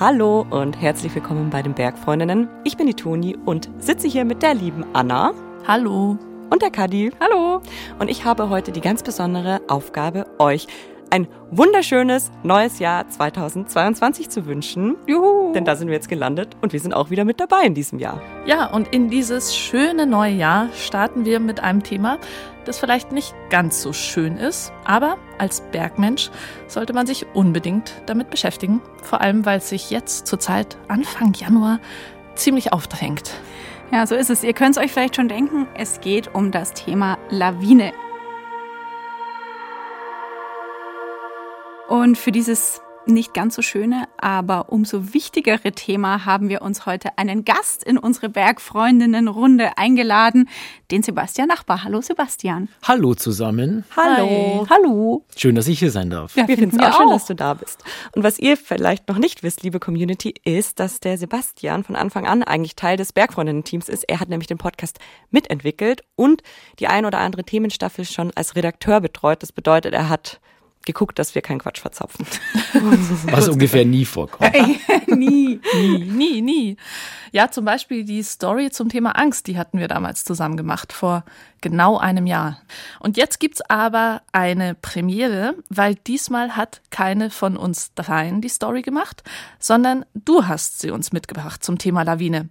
Hallo und herzlich willkommen bei den Bergfreundinnen. Ich bin die Toni und sitze hier mit der lieben Anna. Hallo. Und der Kadi. Hallo. Und ich habe heute die ganz besondere Aufgabe, euch ein wunderschönes neues Jahr 2022 zu wünschen. Juhu. Denn da sind wir jetzt gelandet und wir sind auch wieder mit dabei in diesem Jahr. Ja, und in dieses schöne neue Jahr starten wir mit einem Thema, das vielleicht nicht ganz so schön ist, aber als Bergmensch sollte man sich unbedingt damit beschäftigen. Vor allem, weil es sich jetzt zurzeit Anfang Januar ziemlich aufdrängt. Ja, so ist es. Ihr könnt es euch vielleicht schon denken, es geht um das Thema Lawine. Und für dieses nicht ganz so schöne, aber umso wichtigere Thema haben wir uns heute einen Gast in unsere Bergfreundinnenrunde eingeladen, den Sebastian Nachbar. Hallo Sebastian. Hallo zusammen. Hallo. Hi. Hallo. Schön, dass ich hier sein darf. Ja, wir finden es wir auch schön, auch. dass du da bist. Und was ihr vielleicht noch nicht wisst, liebe Community, ist, dass der Sebastian von Anfang an eigentlich Teil des Bergfreundinnen-Teams ist. Er hat nämlich den Podcast mitentwickelt und die ein oder andere Themenstaffel schon als Redakteur betreut. Das bedeutet, er hat geguckt, dass wir keinen Quatsch verzapfen. Was ungefähr nie vorkommt. Nie. Nie, nie, nie. Ja, zum Beispiel die Story zum Thema Angst, die hatten wir damals zusammen gemacht, vor genau einem Jahr. Und jetzt gibt's aber eine Premiere, weil diesmal hat keine von uns dreien die Story gemacht, sondern du hast sie uns mitgebracht zum Thema Lawine.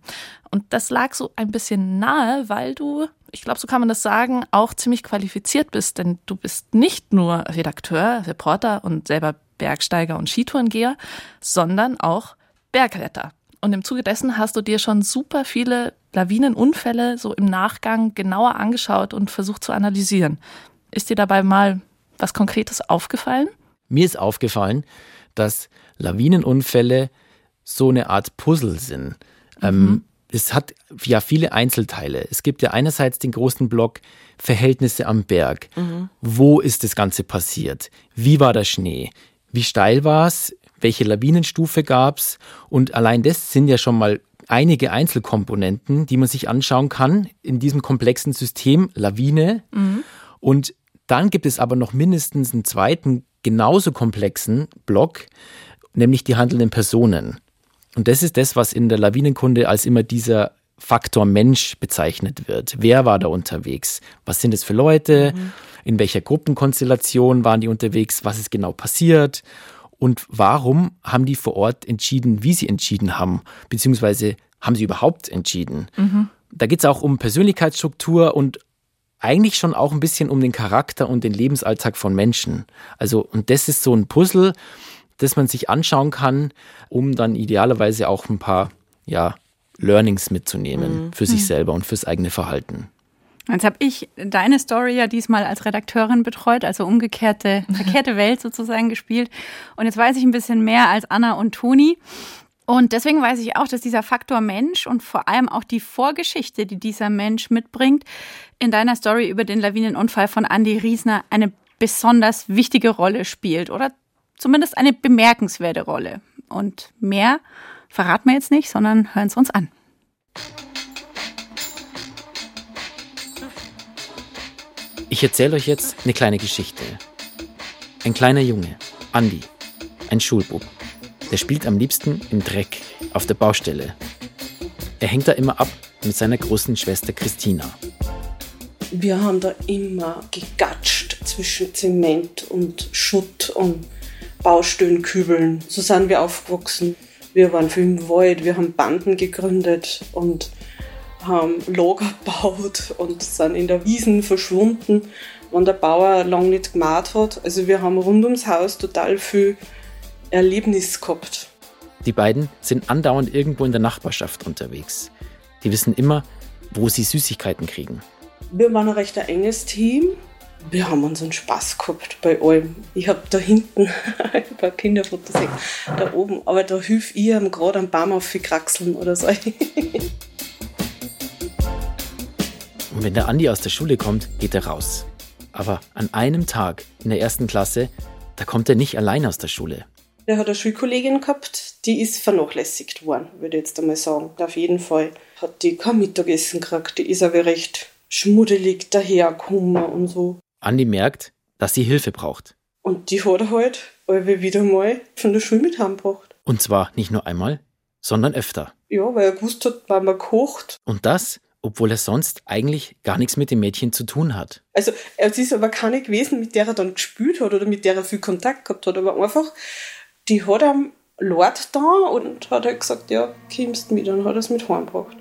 Und das lag so ein bisschen nahe, weil du, ich glaube, so kann man das sagen, auch ziemlich qualifiziert bist, denn du bist nicht nur Redakteur, Reporter und selber Bergsteiger und Skitourengeher, sondern auch Bergretter. Und im Zuge dessen hast du dir schon super viele Lawinenunfälle so im Nachgang genauer angeschaut und versucht zu analysieren. Ist dir dabei mal was Konkretes aufgefallen? Mir ist aufgefallen, dass Lawinenunfälle so eine Art Puzzle sind. Ähm, es hat ja viele Einzelteile. Es gibt ja einerseits den großen Block Verhältnisse am Berg. Wo ist das Ganze passiert? Wie war der Schnee? Wie steil war es? Welche Lawinenstufe gab es? Und allein das sind ja schon mal einige Einzelkomponenten, die man sich anschauen kann in diesem komplexen System Lawine. Und dann gibt es aber noch mindestens einen zweiten, genauso komplexen Block, nämlich die handelnden Personen. Und das ist das, was in der Lawinenkunde als immer dieser Faktor Mensch bezeichnet wird. Wer war da unterwegs? Was sind es für Leute? In welcher Gruppenkonstellation waren die unterwegs? Was ist genau passiert? Und warum haben die vor Ort entschieden, wie sie entschieden haben? Beziehungsweise haben sie überhaupt entschieden? Da geht es auch um Persönlichkeitsstruktur und eigentlich schon auch ein bisschen um den Charakter und den Lebensalltag von Menschen. Also, und das ist so ein Puzzle, das man sich anschauen kann, um dann idealerweise auch ein paar, ja, Learnings mitzunehmen für sich selber und fürs eigene Verhalten. Jetzt habe ich deine Story ja diesmal als Redakteurin betreut, also umgekehrte, verkehrte Welt sozusagen gespielt. Und jetzt weiß ich ein bisschen mehr als Anna und Toni. Und deswegen weiß ich auch, dass dieser Faktor Mensch und vor allem auch die Vorgeschichte, die dieser Mensch mitbringt, in deiner Story über den Lawinenunfall von Andy Riesner eine besonders wichtige Rolle spielt oder zumindest eine bemerkenswerte Rolle. Und mehr verraten wir jetzt nicht, sondern hören es uns an. Ich erzähle euch jetzt eine kleine Geschichte. Ein kleiner Junge, Andi, ein Schulbub, der spielt am liebsten im Dreck auf der Baustelle. Er hängt da immer ab mit seiner großen Schwester Christina. Wir haben da immer gegatscht zwischen Zement und Schutt und Baustöllenkübeln. So sind wir aufgewachsen. Wir waren viel im Wald, wir haben Banden gegründet und haben Lager gebaut und sind in der Wiesen verschwunden, wenn der Bauer lang nicht gemacht hat. Also wir haben rund ums Haus total viel Erlebnis gehabt. Die beiden sind andauernd irgendwo in der Nachbarschaft unterwegs. Die wissen immer, wo sie Süßigkeiten kriegen. Wir waren ein recht enges Team. Wir haben unseren Spaß gehabt bei allem. Ich habe da hinten ein paar Kinderfotos gesehen, da oben, aber da hilf ich ihm gerade am Baum aufkraxeln oder so. Und wenn der Andi aus der Schule kommt, geht er raus. Aber an einem Tag in der ersten Klasse, da kommt er nicht allein aus der Schule. Der hat eine Schulkollegin gehabt, die ist vernachlässigt worden, würde ich jetzt einmal sagen. Auf jeden Fall hat die kein Mittagessen gekriegt, die ist aber recht schmuddelig dahergekommen und so. Andi merkt, dass sie Hilfe braucht. Und die hat er halt alle wieder mal von der Schule mit heimgebracht. Und zwar nicht nur einmal, sondern öfter. Ja, weil er gewusst hat, Mama kocht. Und das, obwohl er sonst eigentlich gar nichts mit dem Mädchen zu tun hat. Also es ist aber keine gewesen, mit der er dann gespielt hat oder mit der er viel Kontakt gehabt hat, aber einfach, die hat am Lord da und hat halt gesagt, ja, kommst mit, und hat es mit heimgebracht.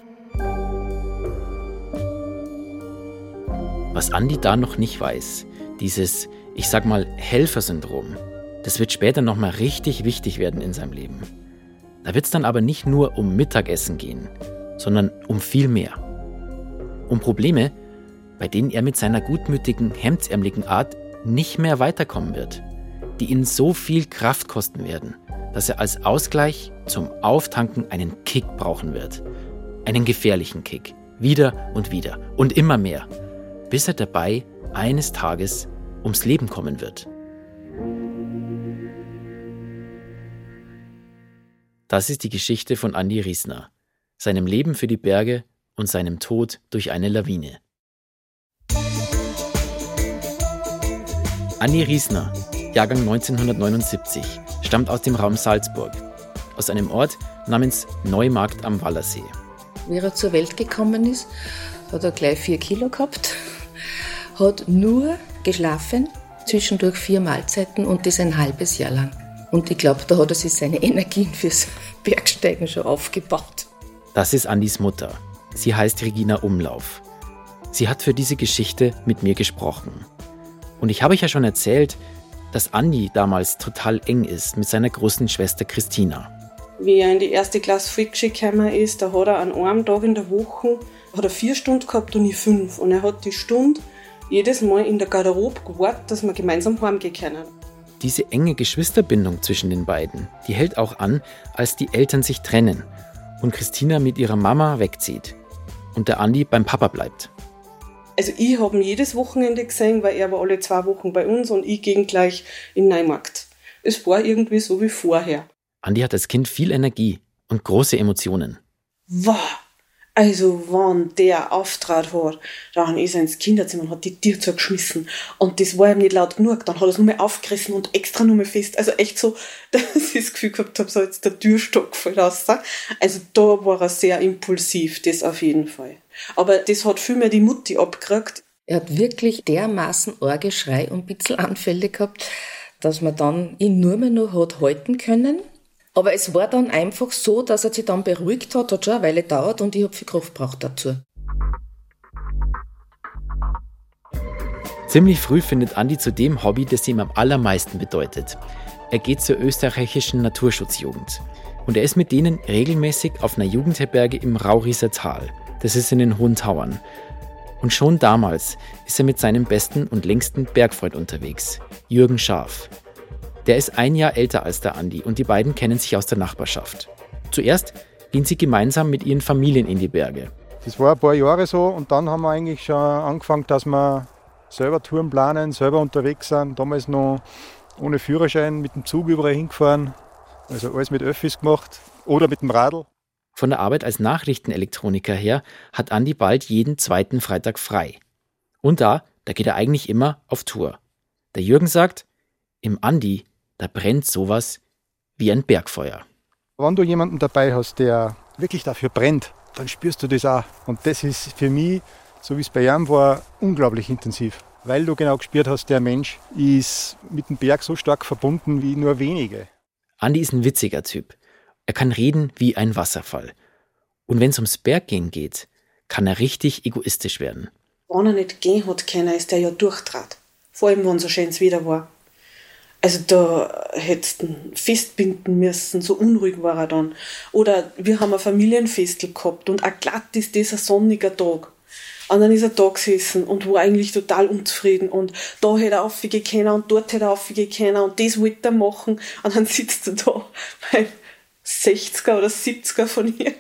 Was Andi da noch nicht weiß, dieses, ich sag mal, Helfersyndrom, das wird später nochmal richtig wichtig werden in seinem Leben. Da wird es dann aber nicht nur um Mittagessen gehen, sondern um viel mehr. Um Probleme, bei denen er mit seiner gutmütigen, hemdsärmeligen Art nicht mehr weiterkommen wird, die ihn so viel Kraft kosten werden, dass er als Ausgleich zum Auftanken einen Kick brauchen wird. Einen gefährlichen Kick. Wieder und wieder und immer mehr bis er dabei eines Tages ums Leben kommen wird. Das ist die Geschichte von Andy Riesner, seinem Leben für die Berge und seinem Tod durch eine Lawine. Andy Riesner, Jahrgang 1979, stammt aus dem Raum Salzburg, aus einem Ort namens Neumarkt am Wallersee. Wie er zur Welt gekommen ist, hat er gleich vier Kilo gehabt hat nur geschlafen, zwischendurch vier Mahlzeiten und das ein halbes Jahr lang. Und ich glaube, da hat er sich seine Energien fürs Bergsteigen schon aufgebaut. Das ist Andis Mutter. Sie heißt Regina Umlauf. Sie hat für diese Geschichte mit mir gesprochen. Und ich habe euch ja schon erzählt, dass Andi damals total eng ist mit seiner großen Schwester Christina. Wie er in die erste Klasse Frickschie gekommen ist, da hat er an einem Tag in der Woche hat er vier Stunden gehabt und ich fünf. Und er hat die Stunde jedes Mal in der Garderobe gewartet, dass wir gemeinsam heimgehen können. Diese enge Geschwisterbindung zwischen den beiden, die hält auch an, als die Eltern sich trennen und Christina mit ihrer Mama wegzieht und der Andi beim Papa bleibt. Also ich habe ihn jedes Wochenende gesehen, weil er war alle zwei Wochen bei uns und ich ging gleich in Neumarkt. Es war irgendwie so wie vorher. Andi hat als Kind viel Energie und große Emotionen. Wow, also, wenn der auftrat hat, dann ist er ins Kinderzimmer und hat die Tür zugeschmissen. Und das war ihm nicht laut genug. Dann hat er es nur mehr aufgerissen und extra nur mehr fest. Also echt so, dass ich das Gefühl gehabt habe, so jetzt der Türstock fällt raus. Also da war er sehr impulsiv, das auf jeden Fall. Aber das hat viel mehr die Mutti abgekriegt. Er hat wirklich dermaßen Orgeschrei und ein bisschen Anfälle gehabt, dass man dann ihn nur mehr noch hat halten können aber es war dann einfach so, dass er sich dann beruhigt hat, hat schon eine Weile gedauert und ich habe viel Kraft gebraucht dazu. Ziemlich früh findet Andi zu dem Hobby, das ihm am allermeisten bedeutet. Er geht zur österreichischen Naturschutzjugend. Und er ist mit denen regelmäßig auf einer Jugendherberge im Raurieser Tal. Das ist in den Hohen Tauern. Und schon damals ist er mit seinem besten und längsten Bergfreund unterwegs, Jürgen Scharf. Der ist ein Jahr älter als der Andi und die beiden kennen sich aus der Nachbarschaft. Zuerst gehen sie gemeinsam mit ihren Familien in die Berge. Das war ein paar Jahre so und dann haben wir eigentlich schon angefangen, dass wir selber Touren planen, selber unterwegs sind. Damals noch ohne Führerschein mit dem Zug überall hingefahren. Also alles mit Öffis gemacht oder mit dem Radl. Von der Arbeit als Nachrichtenelektroniker her hat Andi bald jeden zweiten Freitag frei. Und da, da geht er eigentlich immer auf Tour. Der Jürgen sagt, im Andi da brennt sowas wie ein Bergfeuer. Wenn du jemanden dabei hast, der wirklich dafür brennt, dann spürst du das auch. Und das ist für mich, so wie es bei ihm war, unglaublich intensiv. Weil du genau gespürt hast, der Mensch ist mit dem Berg so stark verbunden wie nur wenige. Andi ist ein witziger Typ. Er kann reden wie ein Wasserfall. Und wenn es ums Berggehen geht, kann er richtig egoistisch werden. Wenn er nicht gehen hat können, ist er ja durchtrat. Vor allem, wenn so schön es wieder war. Also da hättest du festbinden müssen, so unruhig war er dann. Oder wir haben ein Familienfestel gehabt und auch glatt ist das ein sonniger Tag. Und dann ist er da gesessen und war eigentlich total unzufrieden und da hätte er aufgehen können und dort hätte er aufgehen können und das wollte er machen und dann sitzt er da beim 60er oder 70er von ihr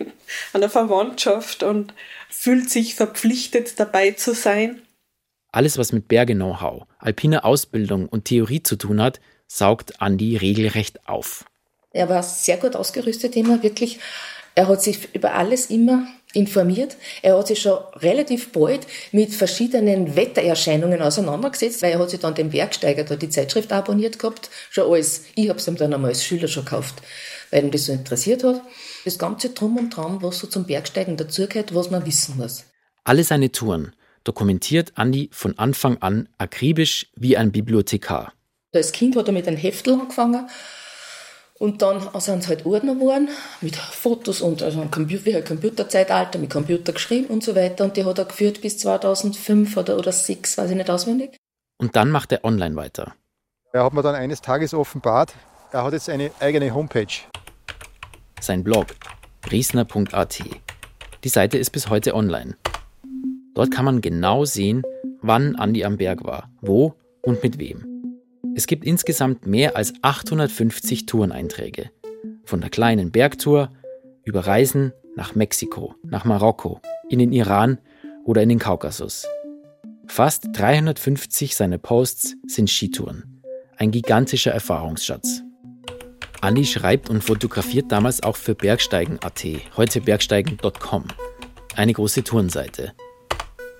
an der Verwandtschaft und fühlt sich verpflichtet dabei zu sein alles, was mit Berge-Know-how, alpiner Ausbildung und Theorie zu tun hat, saugt Andi regelrecht auf. Er war sehr gut ausgerüstet immer, wirklich. Er hat sich über alles immer informiert. Er hat sich schon relativ bald mit verschiedenen Wettererscheinungen auseinandergesetzt, weil er hat sich dann den Bergsteiger da die Zeitschrift abonniert gehabt, schon als, ich habe es ihm dann einmal als Schüler schon gekauft, weil ihn das so interessiert hat. Das ganze Drum und Dran, was so zum Bergsteigen dazugehört, was man wissen muss. Alle seine Touren dokumentiert Andi von Anfang an akribisch wie ein Bibliothekar. Als Kind hat er mit einem Heftel angefangen und dann sind es halt Ordner geworden mit Fotos und also ein Computer, wie ein Computerzeitalter mit Computer geschrieben und so weiter. Und die hat er geführt bis 2005 oder, oder 2006, weiß ich nicht auswendig. Und dann macht er online weiter. Er hat mir dann eines Tages offenbart, er hat jetzt eine eigene Homepage. Sein Blog riesner.at. Die Seite ist bis heute online. Dort kann man genau sehen, wann Andi am Berg war, wo und mit wem. Es gibt insgesamt mehr als 850 Toureneinträge. Von der kleinen Bergtour über Reisen nach Mexiko, nach Marokko, in den Iran oder in den Kaukasus. Fast 350 seiner Posts sind Skitouren. Ein gigantischer Erfahrungsschatz. Andi schreibt und fotografiert damals auch für Bergsteigen.at, heute bergsteigen.com. Eine große Tourenseite.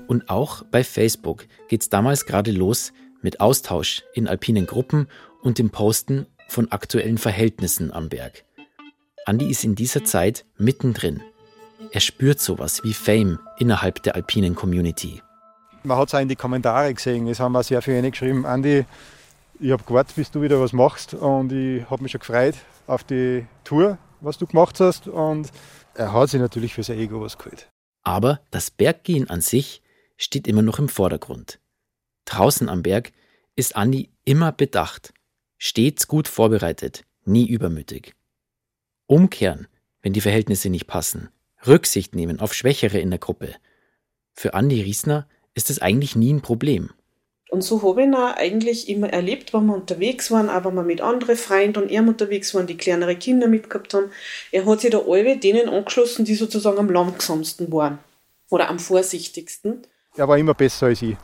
Und auch bei Facebook geht es damals gerade los mit Austausch in alpinen Gruppen und dem Posten von aktuellen Verhältnissen am Berg. Andi ist in dieser Zeit mittendrin. Er spürt sowas wie Fame innerhalb der alpinen Community. Man hat es auch in die Kommentare gesehen. Es haben auch sehr viele geschrieben, Andi, ich habe gewartet, bis du wieder was machst und ich habe mich schon gefreut auf die Tour, was du gemacht hast und er hat sich natürlich für sein Ego was geholt. Aber das Berggehen an sich steht immer noch im Vordergrund. Draußen am Berg ist Andi immer bedacht, stets gut vorbereitet, nie übermütig. Umkehren, wenn die Verhältnisse nicht passen, Rücksicht nehmen auf Schwächere in der Gruppe. Für Andi Riesner ist es eigentlich nie ein Problem. Und so habe ich ihn auch eigentlich immer erlebt, wenn wir unterwegs waren, wenn wir mit anderen Freunden und er unterwegs waren, die kleinere Kinder mitgehabt haben. Er hat sich da alle denen angeschlossen, die sozusagen am langsamsten waren. Oder am vorsichtigsten. Er war immer besser als ich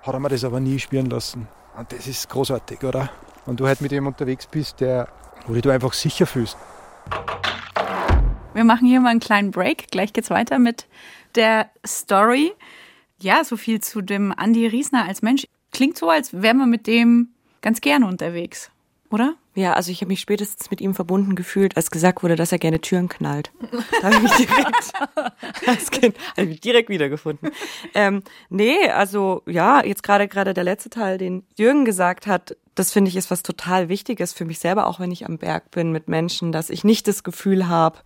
hat er mir das aber nie spüren lassen. Und das ist großartig, oder? Wenn du halt mit ihm unterwegs bist, der, wo du einfach sicher fühlst. Wir machen hier mal einen kleinen Break. Gleich geht's weiter mit der Story. Ja, so viel zu dem Andi Riesner als Mensch. Klingt so, als wäre man mit dem ganz gerne unterwegs, oder? Ja, also ich habe mich spätestens mit ihm verbunden gefühlt, als gesagt wurde, dass er gerne Türen knallt. Da habe ich mich direkt als Kind hab ich mich direkt wiedergefunden. Ähm, nee, also ja, jetzt gerade gerade der letzte Teil, den Jürgen gesagt hat, das finde ich ist was total Wichtiges für mich selber, auch wenn ich am Berg bin mit Menschen, dass ich nicht das Gefühl habe,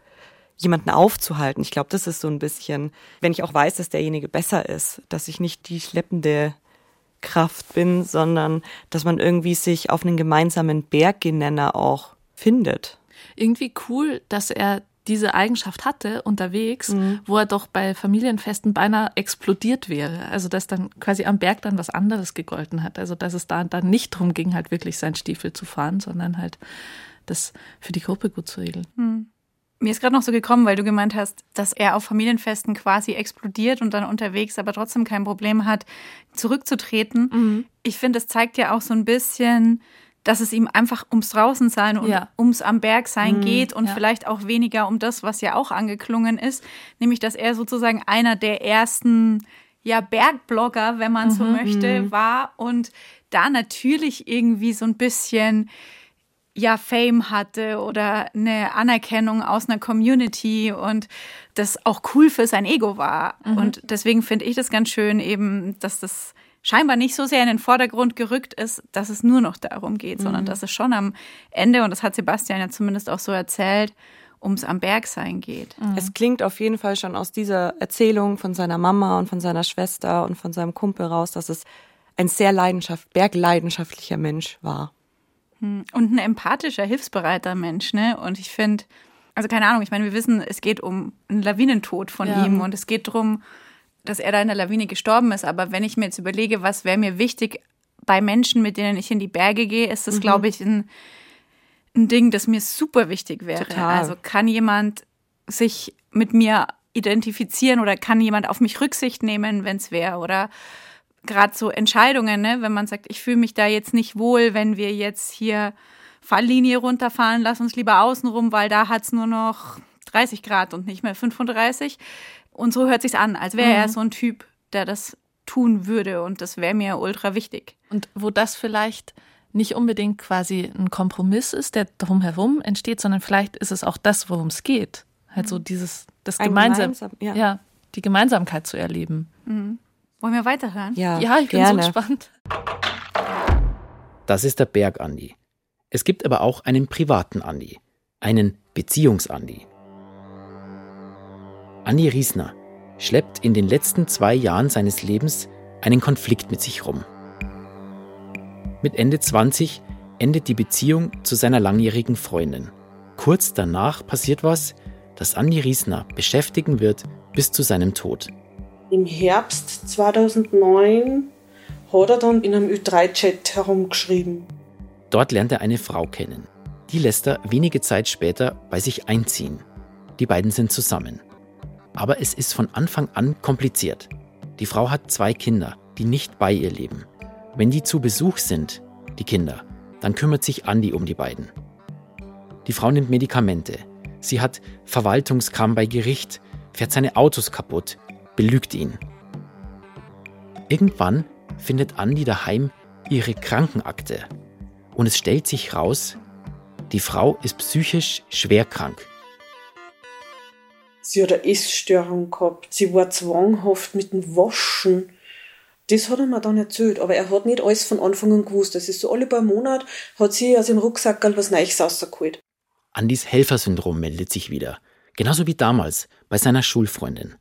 jemanden aufzuhalten. Ich glaube, das ist so ein bisschen, wenn ich auch weiß, dass derjenige besser ist, dass ich nicht die schleppende Kraft bin, sondern dass man irgendwie sich auf einen gemeinsamen Berggenenner auch findet. Irgendwie cool, dass er diese Eigenschaft hatte unterwegs, mhm. wo er doch bei Familienfesten beinahe explodiert wäre. Also dass dann quasi am Berg dann was anderes gegolten hat. Also dass es da dann nicht drum ging, halt wirklich seinen Stiefel zu fahren, sondern halt das für die Gruppe gut zu regeln. Mhm. Mir ist gerade noch so gekommen, weil du gemeint hast, dass er auf Familienfesten quasi explodiert und dann unterwegs aber trotzdem kein Problem hat, zurückzutreten. Mhm. Ich finde, das zeigt ja auch so ein bisschen, dass es ihm einfach ums Draußensein und ja. ums am Berg sein mhm, geht und ja. vielleicht auch weniger um das, was ja auch angeklungen ist, nämlich dass er sozusagen einer der ersten ja Bergblogger, wenn man mhm, so möchte, mhm. war und da natürlich irgendwie so ein bisschen ja Fame hatte oder eine Anerkennung aus einer Community und das auch cool für sein Ego war. Mhm. Und deswegen finde ich das ganz schön eben, dass das scheinbar nicht so sehr in den Vordergrund gerückt ist, dass es nur noch darum geht, mhm. sondern dass es schon am Ende, und das hat Sebastian ja zumindest auch so erzählt, ums am Berg sein geht. Mhm. Es klingt auf jeden Fall schon aus dieser Erzählung von seiner Mama und von seiner Schwester und von seinem Kumpel raus, dass es ein sehr leidenschaft, bergleidenschaftlicher Mensch war. Hm. Und ein empathischer, hilfsbereiter Mensch, ne? Und ich finde, also keine Ahnung, ich meine, wir wissen, es geht um einen Lawinentod von ja. ihm und es geht darum, dass er da in der Lawine gestorben ist. Aber wenn ich mir jetzt überlege, was wäre mir wichtig bei Menschen, mit denen ich in die Berge gehe, ist das, mhm. glaube ich, ein, ein Ding, das mir super wichtig wäre. Total. Also kann jemand sich mit mir identifizieren oder kann jemand auf mich Rücksicht nehmen, wenn es wäre? Oder gerade so Entscheidungen, ne? wenn man sagt, ich fühle mich da jetzt nicht wohl, wenn wir jetzt hier Falllinie runterfahren, lass uns lieber außenrum, weil da hat es nur noch 30 Grad und nicht mehr 35. Und so hört sich's an, als wäre mhm. er so ein Typ, der das tun würde und das wäre mir ultra wichtig. Und wo das vielleicht nicht unbedingt quasi ein Kompromiss ist, der drumherum entsteht, sondern vielleicht ist es auch das, worum es geht. Halt so mhm. dieses, das gemeinsam, gemeinsam ja. ja. die Gemeinsamkeit zu erleben. Mhm. Wollen wir weiterhören? Ja, ja ich bin gerne. so gespannt. Das ist der Berg Andi. Es gibt aber auch einen privaten Andi, einen Beziehungs-Andi. Andi Riesner schleppt in den letzten zwei Jahren seines Lebens einen Konflikt mit sich rum. Mit Ende 20 endet die Beziehung zu seiner langjährigen Freundin. Kurz danach passiert was, das Andi Riesner beschäftigen wird bis zu seinem Tod. Im Herbst 2009 hat er dann in einem Ü3-Chat herumgeschrieben. Dort lernt er eine Frau kennen. Die lässt er wenige Zeit später bei sich einziehen. Die beiden sind zusammen. Aber es ist von Anfang an kompliziert. Die Frau hat zwei Kinder, die nicht bei ihr leben. Wenn die zu Besuch sind, die Kinder, dann kümmert sich Andi um die beiden. Die Frau nimmt Medikamente. Sie hat Verwaltungskram bei Gericht, fährt seine Autos kaputt, belügt ihn. Irgendwann findet Andi daheim ihre Krankenakte und es stellt sich raus, die Frau ist psychisch schwer krank. Sie hat eine Essstörung gehabt, sie war zwanghaft mit dem Waschen. Das hat er mir dann erzählt, aber er hat nicht alles von Anfang an gewusst. Das ist so alle paar Monate hat sie aus dem Rucksack was Neues rausgeholt. Andis Helfersyndrom meldet sich wieder. Genauso wie damals bei seiner Schulfreundin.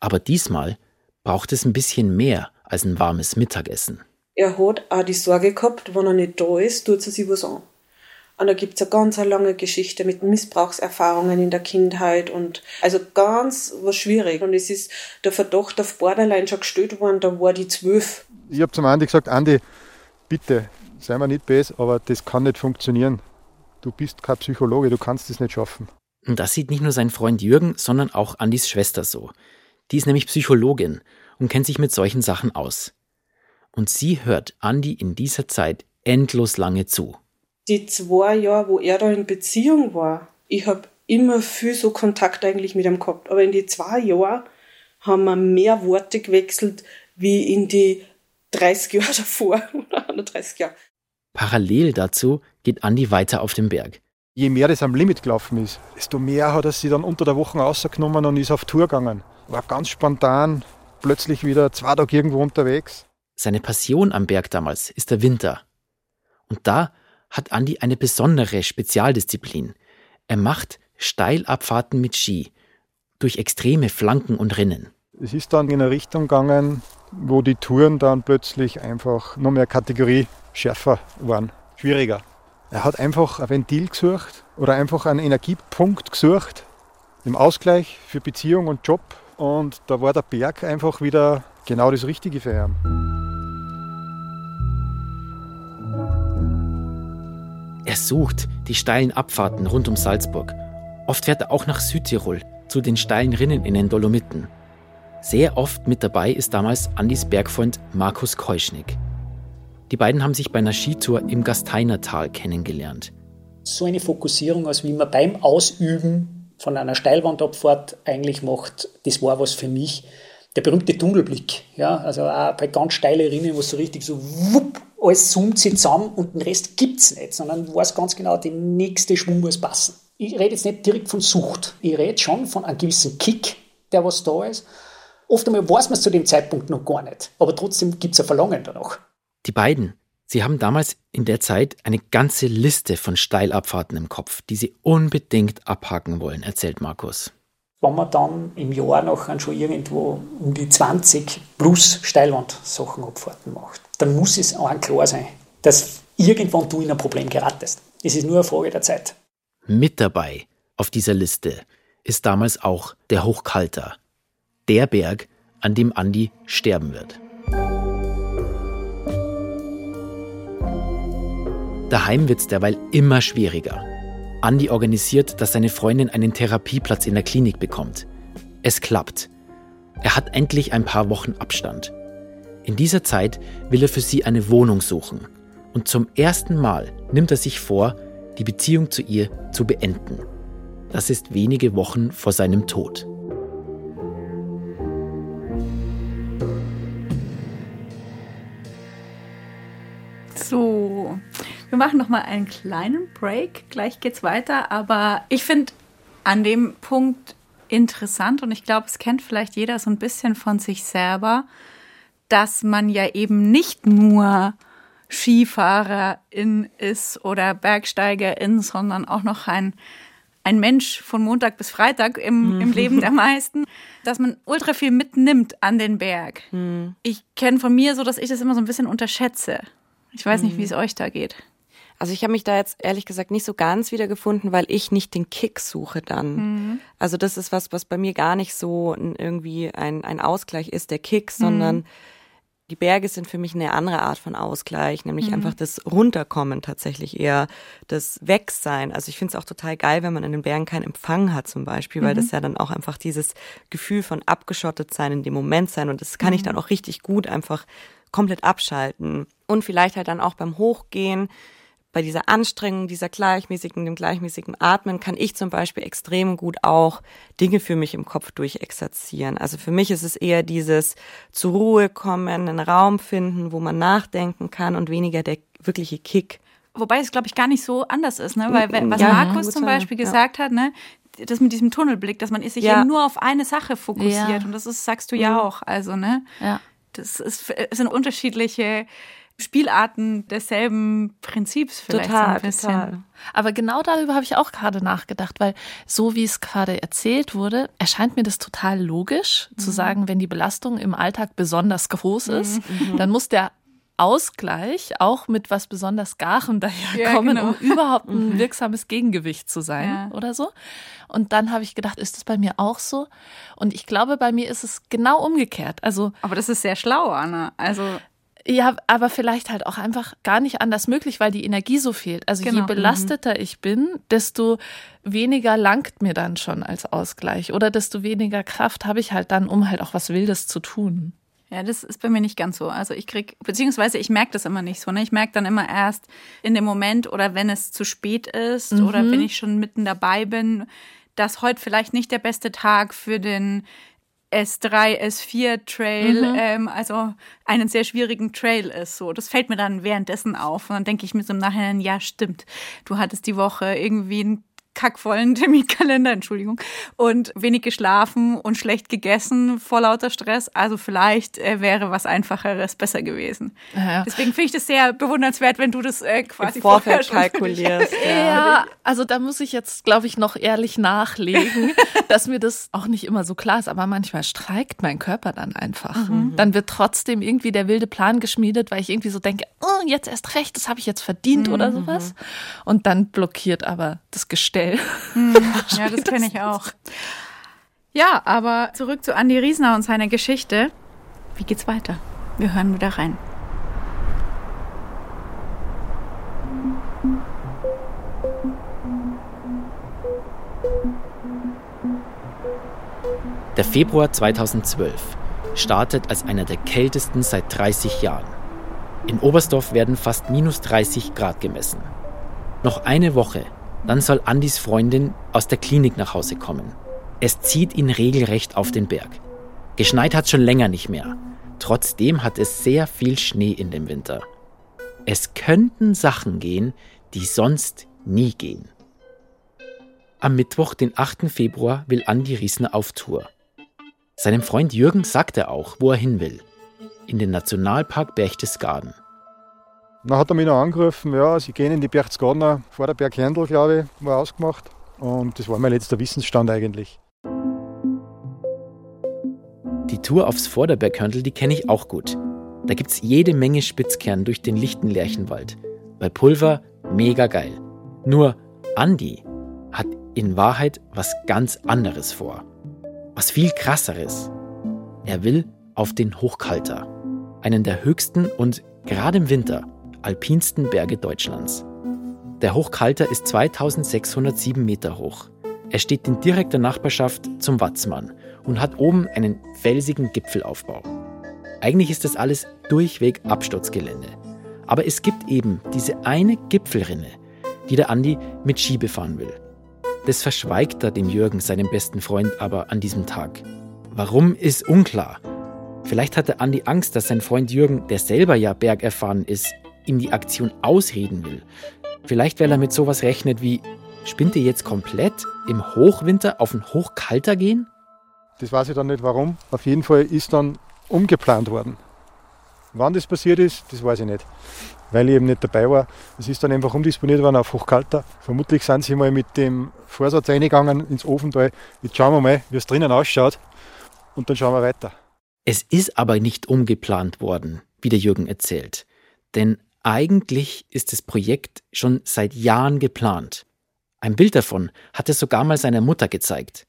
Aber diesmal braucht es ein bisschen mehr als ein warmes Mittagessen. Er hat auch die Sorge gehabt, wenn er nicht da ist, tut sie sich was an. Und da gibt es eine ganz lange Geschichte mit Missbrauchserfahrungen in der Kindheit und also ganz was schwierig. Und es ist der Verdacht auf Borderline schon gestellt worden, da war die zwölf. Ich habe zum Andi gesagt, Andi, bitte, sei mir nicht böse, aber das kann nicht funktionieren. Du bist kein Psychologe, du kannst das nicht schaffen. Und das sieht nicht nur sein Freund Jürgen, sondern auch Andis Schwester so. Die ist nämlich Psychologin und kennt sich mit solchen Sachen aus. Und sie hört Andi in dieser Zeit endlos lange zu die zwei Jahre, wo er da in Beziehung war, ich habe immer viel so Kontakt eigentlich mit ihm gehabt. Aber in die zwei Jahre haben wir mehr Worte gewechselt wie in die 30 Jahre davor oder 31 Jahre. Parallel dazu geht Andi weiter auf den Berg. Je mehr das am Limit gelaufen ist, desto mehr hat er sich dann unter der Woche rausgenommen und ist auf Tour gegangen. War ganz spontan, plötzlich wieder zwei Tage irgendwo unterwegs. Seine Passion am Berg damals ist der Winter. Und da hat Andi eine besondere Spezialdisziplin. Er macht Steilabfahrten mit Ski durch extreme Flanken und Rinnen. Es ist dann in eine Richtung gegangen, wo die Touren dann plötzlich einfach noch mehr Kategorie schärfer waren, schwieriger. Er hat einfach ein Ventil gesucht oder einfach einen Energiepunkt gesucht im Ausgleich für Beziehung und Job und da war der Berg einfach wieder genau das Richtige für ihn. Er sucht die steilen Abfahrten rund um Salzburg. Oft fährt er auch nach Südtirol, zu den steilen Rinnen in den Dolomiten. Sehr oft mit dabei ist damals Andis Bergfreund Markus Keuschnick. Die beiden haben sich bei einer Skitour im Gasteinertal kennengelernt. So eine Fokussierung, als wie man beim Ausüben von einer Steilwandabfahrt eigentlich macht, das war was für mich. Der berühmte Tunnelblick, ja, also auch bei ganz steilen Rinnen, wo es so richtig so wupp alles summt sich zusammen und den Rest gibt es nicht, sondern du weißt ganz genau, der nächste Schwung muss passen. Ich rede jetzt nicht direkt von Sucht. Ich rede schon von einem gewissen Kick, der was da ist. Oft einmal weiß man es zu dem Zeitpunkt noch gar nicht, aber trotzdem gibt es ein Verlangen danach. Die beiden, sie haben damals in der Zeit eine ganze Liste von Steilabfahrten im Kopf, die sie unbedingt abhaken wollen, erzählt Markus. Wenn man dann im Jahr noch schon irgendwo um die 20 plus Steilwand-Sachen Abfahrten macht, dann muss es auch klar sein, dass irgendwann du in ein Problem geratest. Es ist nur eine Frage der Zeit. Mit dabei auf dieser Liste ist damals auch der Hochkalter, der Berg, an dem Andi sterben wird. Daheim wird es derweil immer schwieriger. Andi organisiert, dass seine Freundin einen Therapieplatz in der Klinik bekommt. Es klappt. Er hat endlich ein paar Wochen Abstand. In dieser Zeit will er für sie eine Wohnung suchen. Und zum ersten Mal nimmt er sich vor, die Beziehung zu ihr zu beenden. Das ist wenige Wochen vor seinem Tod. Wir machen noch mal einen kleinen Break. Gleich geht's weiter. Aber ich finde an dem Punkt interessant und ich glaube, es kennt vielleicht jeder so ein bisschen von sich selber, dass man ja eben nicht nur Skifahrerin ist oder Bergsteigerin, sondern auch noch ein, ein Mensch von Montag bis Freitag im, mhm. im Leben der meisten, dass man ultra viel mitnimmt an den Berg. Mhm. Ich kenne von mir so, dass ich das immer so ein bisschen unterschätze. Ich weiß nicht, wie es mhm. euch da geht. Also ich habe mich da jetzt ehrlich gesagt nicht so ganz wiedergefunden, weil ich nicht den Kick suche dann. Mhm. Also das ist was, was bei mir gar nicht so irgendwie ein, ein Ausgleich ist, der Kick, sondern mhm. die Berge sind für mich eine andere Art von Ausgleich, nämlich mhm. einfach das Runterkommen tatsächlich eher, das Wegsein. Also ich finde es auch total geil, wenn man in den Bergen keinen Empfang hat zum Beispiel, weil das mhm. ja dann auch einfach dieses Gefühl von abgeschottet sein in dem Moment sein und das kann ich dann mhm. auch richtig gut einfach komplett abschalten. Und vielleicht halt dann auch beim Hochgehen bei dieser Anstrengung, dieser gleichmäßigen, dem gleichmäßigen Atmen kann ich zum Beispiel extrem gut auch Dinge für mich im Kopf durchexerzieren. Also für mich ist es eher dieses zur Ruhe kommen, einen Raum finden, wo man nachdenken kann und weniger der wirkliche Kick. Wobei es, glaube ich, gar nicht so anders ist, ne? Weil was ja, Markus zum Beispiel ja. gesagt hat, ne? das mit diesem Tunnelblick, dass man sich ja. eben nur auf eine Sache fokussiert. Ja. Und das ist, sagst du ja mhm. auch. Also, ne? Ja. Das ist, es sind unterschiedliche Spielarten desselben Prinzips vielleicht total, so ein bisschen. Total. Aber genau darüber habe ich auch gerade nachgedacht, weil so wie es gerade erzählt wurde, erscheint mir das total logisch mhm. zu sagen, wenn die Belastung im Alltag besonders groß ist, mhm. dann muss der Ausgleich auch mit was besonders Garem daherkommen, ja, genau. um überhaupt ein mhm. wirksames Gegengewicht zu sein ja. oder so. Und dann habe ich gedacht, ist das bei mir auch so? Und ich glaube, bei mir ist es genau umgekehrt. Also, aber das ist sehr schlau, Anna. Also ja, aber vielleicht halt auch einfach gar nicht anders möglich, weil die Energie so fehlt. Also genau. je belasteter mhm. ich bin, desto weniger langt mir dann schon als Ausgleich oder desto weniger Kraft habe ich halt dann, um halt auch was Wildes zu tun. Ja, das ist bei mir nicht ganz so. Also ich krieg, beziehungsweise ich merke das immer nicht so. Ne? Ich merke dann immer erst in dem Moment oder wenn es zu spät ist mhm. oder wenn ich schon mitten dabei bin, dass heute vielleicht nicht der beste Tag für den S3, S4 Trail, mhm. ähm, also einen sehr schwierigen Trail ist. So, das fällt mir dann währenddessen auf. Und dann denke ich mir so im Nachhinein, ja, stimmt. Du hattest die Woche irgendwie einen kackvollen Terminkalender, Entschuldigung, und wenig geschlafen und schlecht gegessen vor lauter Stress. Also vielleicht äh, wäre was Einfacheres besser gewesen. Ja. Deswegen finde ich das sehr bewundernswert, wenn du das äh, quasi Im Vorfeld kalkulierst. Ja. ja, also da muss ich jetzt, glaube ich, noch ehrlich nachlegen, dass mir das auch nicht immer so klar ist. Aber manchmal streikt mein Körper dann einfach. Mhm. Dann wird trotzdem irgendwie der wilde Plan geschmiedet, weil ich irgendwie so denke, oh, jetzt erst recht, das habe ich jetzt verdient mhm. oder sowas. Und dann blockiert aber das Gestell geil. Hm, ja, das kenne ich auch. Ja, aber zurück zu Andy Riesner und seiner Geschichte. Wie geht's weiter? Wir hören wieder rein. Der Februar 2012 startet als einer der kältesten seit 30 Jahren. In Oberstdorf werden fast minus 30 Grad gemessen. Noch eine Woche dann soll Andys Freundin aus der Klinik nach Hause kommen. Es zieht ihn regelrecht auf den Berg. Geschneit hat schon länger nicht mehr. Trotzdem hat es sehr viel Schnee in dem Winter. Es könnten Sachen gehen, die sonst nie gehen. Am Mittwoch, den 8. Februar, will Andi Riesner auf Tour. Seinem Freund Jürgen sagt er auch, wo er hin will. In den Nationalpark Berchtesgaden. Dann hat er mich noch angerufen, ja, sie gehen in die Berchtesgadener vor der Berghändel, glaube ich, war ausgemacht. Und das war mein letzter Wissensstand eigentlich. Die Tour aufs Vorderberghörnl, die kenne ich auch gut. Da gibt es jede Menge Spitzkern durch den lichten Lärchenwald. Bei Pulver mega geil. Nur Andi hat in Wahrheit was ganz anderes vor. Was viel krasseres. Er will auf den Hochkalter. Einen der höchsten und gerade im Winter alpinsten Berge Deutschlands. Der Hochkalter ist 2607 Meter hoch. Er steht in direkter Nachbarschaft zum Watzmann und hat oben einen felsigen Gipfelaufbau. Eigentlich ist das alles durchweg Absturzgelände. Aber es gibt eben diese eine Gipfelrinne, die der Andi mit Ski befahren will. Das verschweigt er dem Jürgen, seinem besten Freund, aber an diesem Tag. Warum ist unklar. Vielleicht hatte Andi Angst, dass sein Freund Jürgen, der selber ja bergerfahren ist, ihm die Aktion ausreden will. Vielleicht, weil er mit sowas rechnet wie, spinnt ihr jetzt komplett im Hochwinter auf ein Hochkalter gehen? Das weiß ich dann nicht warum. Auf jeden Fall ist dann umgeplant worden. Wann das passiert ist, das weiß ich nicht. Weil ich eben nicht dabei war. Es ist dann einfach umdisponiert worden auf Hochkalter. Vermutlich sind sie mal mit dem Vorsatz reingegangen ins Ofental. Jetzt schauen wir mal, wie es drinnen ausschaut. Und dann schauen wir weiter. Es ist aber nicht umgeplant worden, wie der Jürgen erzählt. Denn eigentlich ist das Projekt schon seit Jahren geplant. Ein Bild davon hat er sogar mal seiner Mutter gezeigt.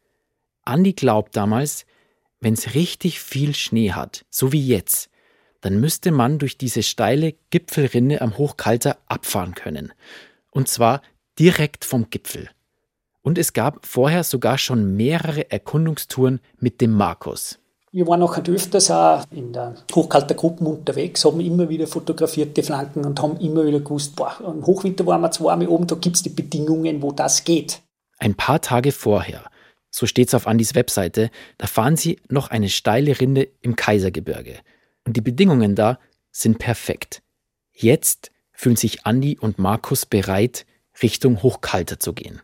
Andi glaubt damals, wenn es richtig viel Schnee hat, so wie jetzt, dann müsste man durch diese steile Gipfelrinne am Hochkalter abfahren können. Und zwar direkt vom Gipfel. Und es gab vorher sogar schon mehrere Erkundungstouren mit dem Markus. Wir waren nachher öfters auch in der Hochkalter Gruppen unterwegs, haben immer wieder fotografiert die Flanken und haben immer wieder gewusst, boah, im Hochwinter waren wir zweimal oben, da gibt es die Bedingungen, wo das geht. Ein paar Tage vorher, so steht's auf Andis Webseite, da fahren sie noch eine steile Rinde im Kaisergebirge. Und die Bedingungen da sind perfekt. Jetzt fühlen sich Andi und Markus bereit, Richtung Hochkalter zu gehen.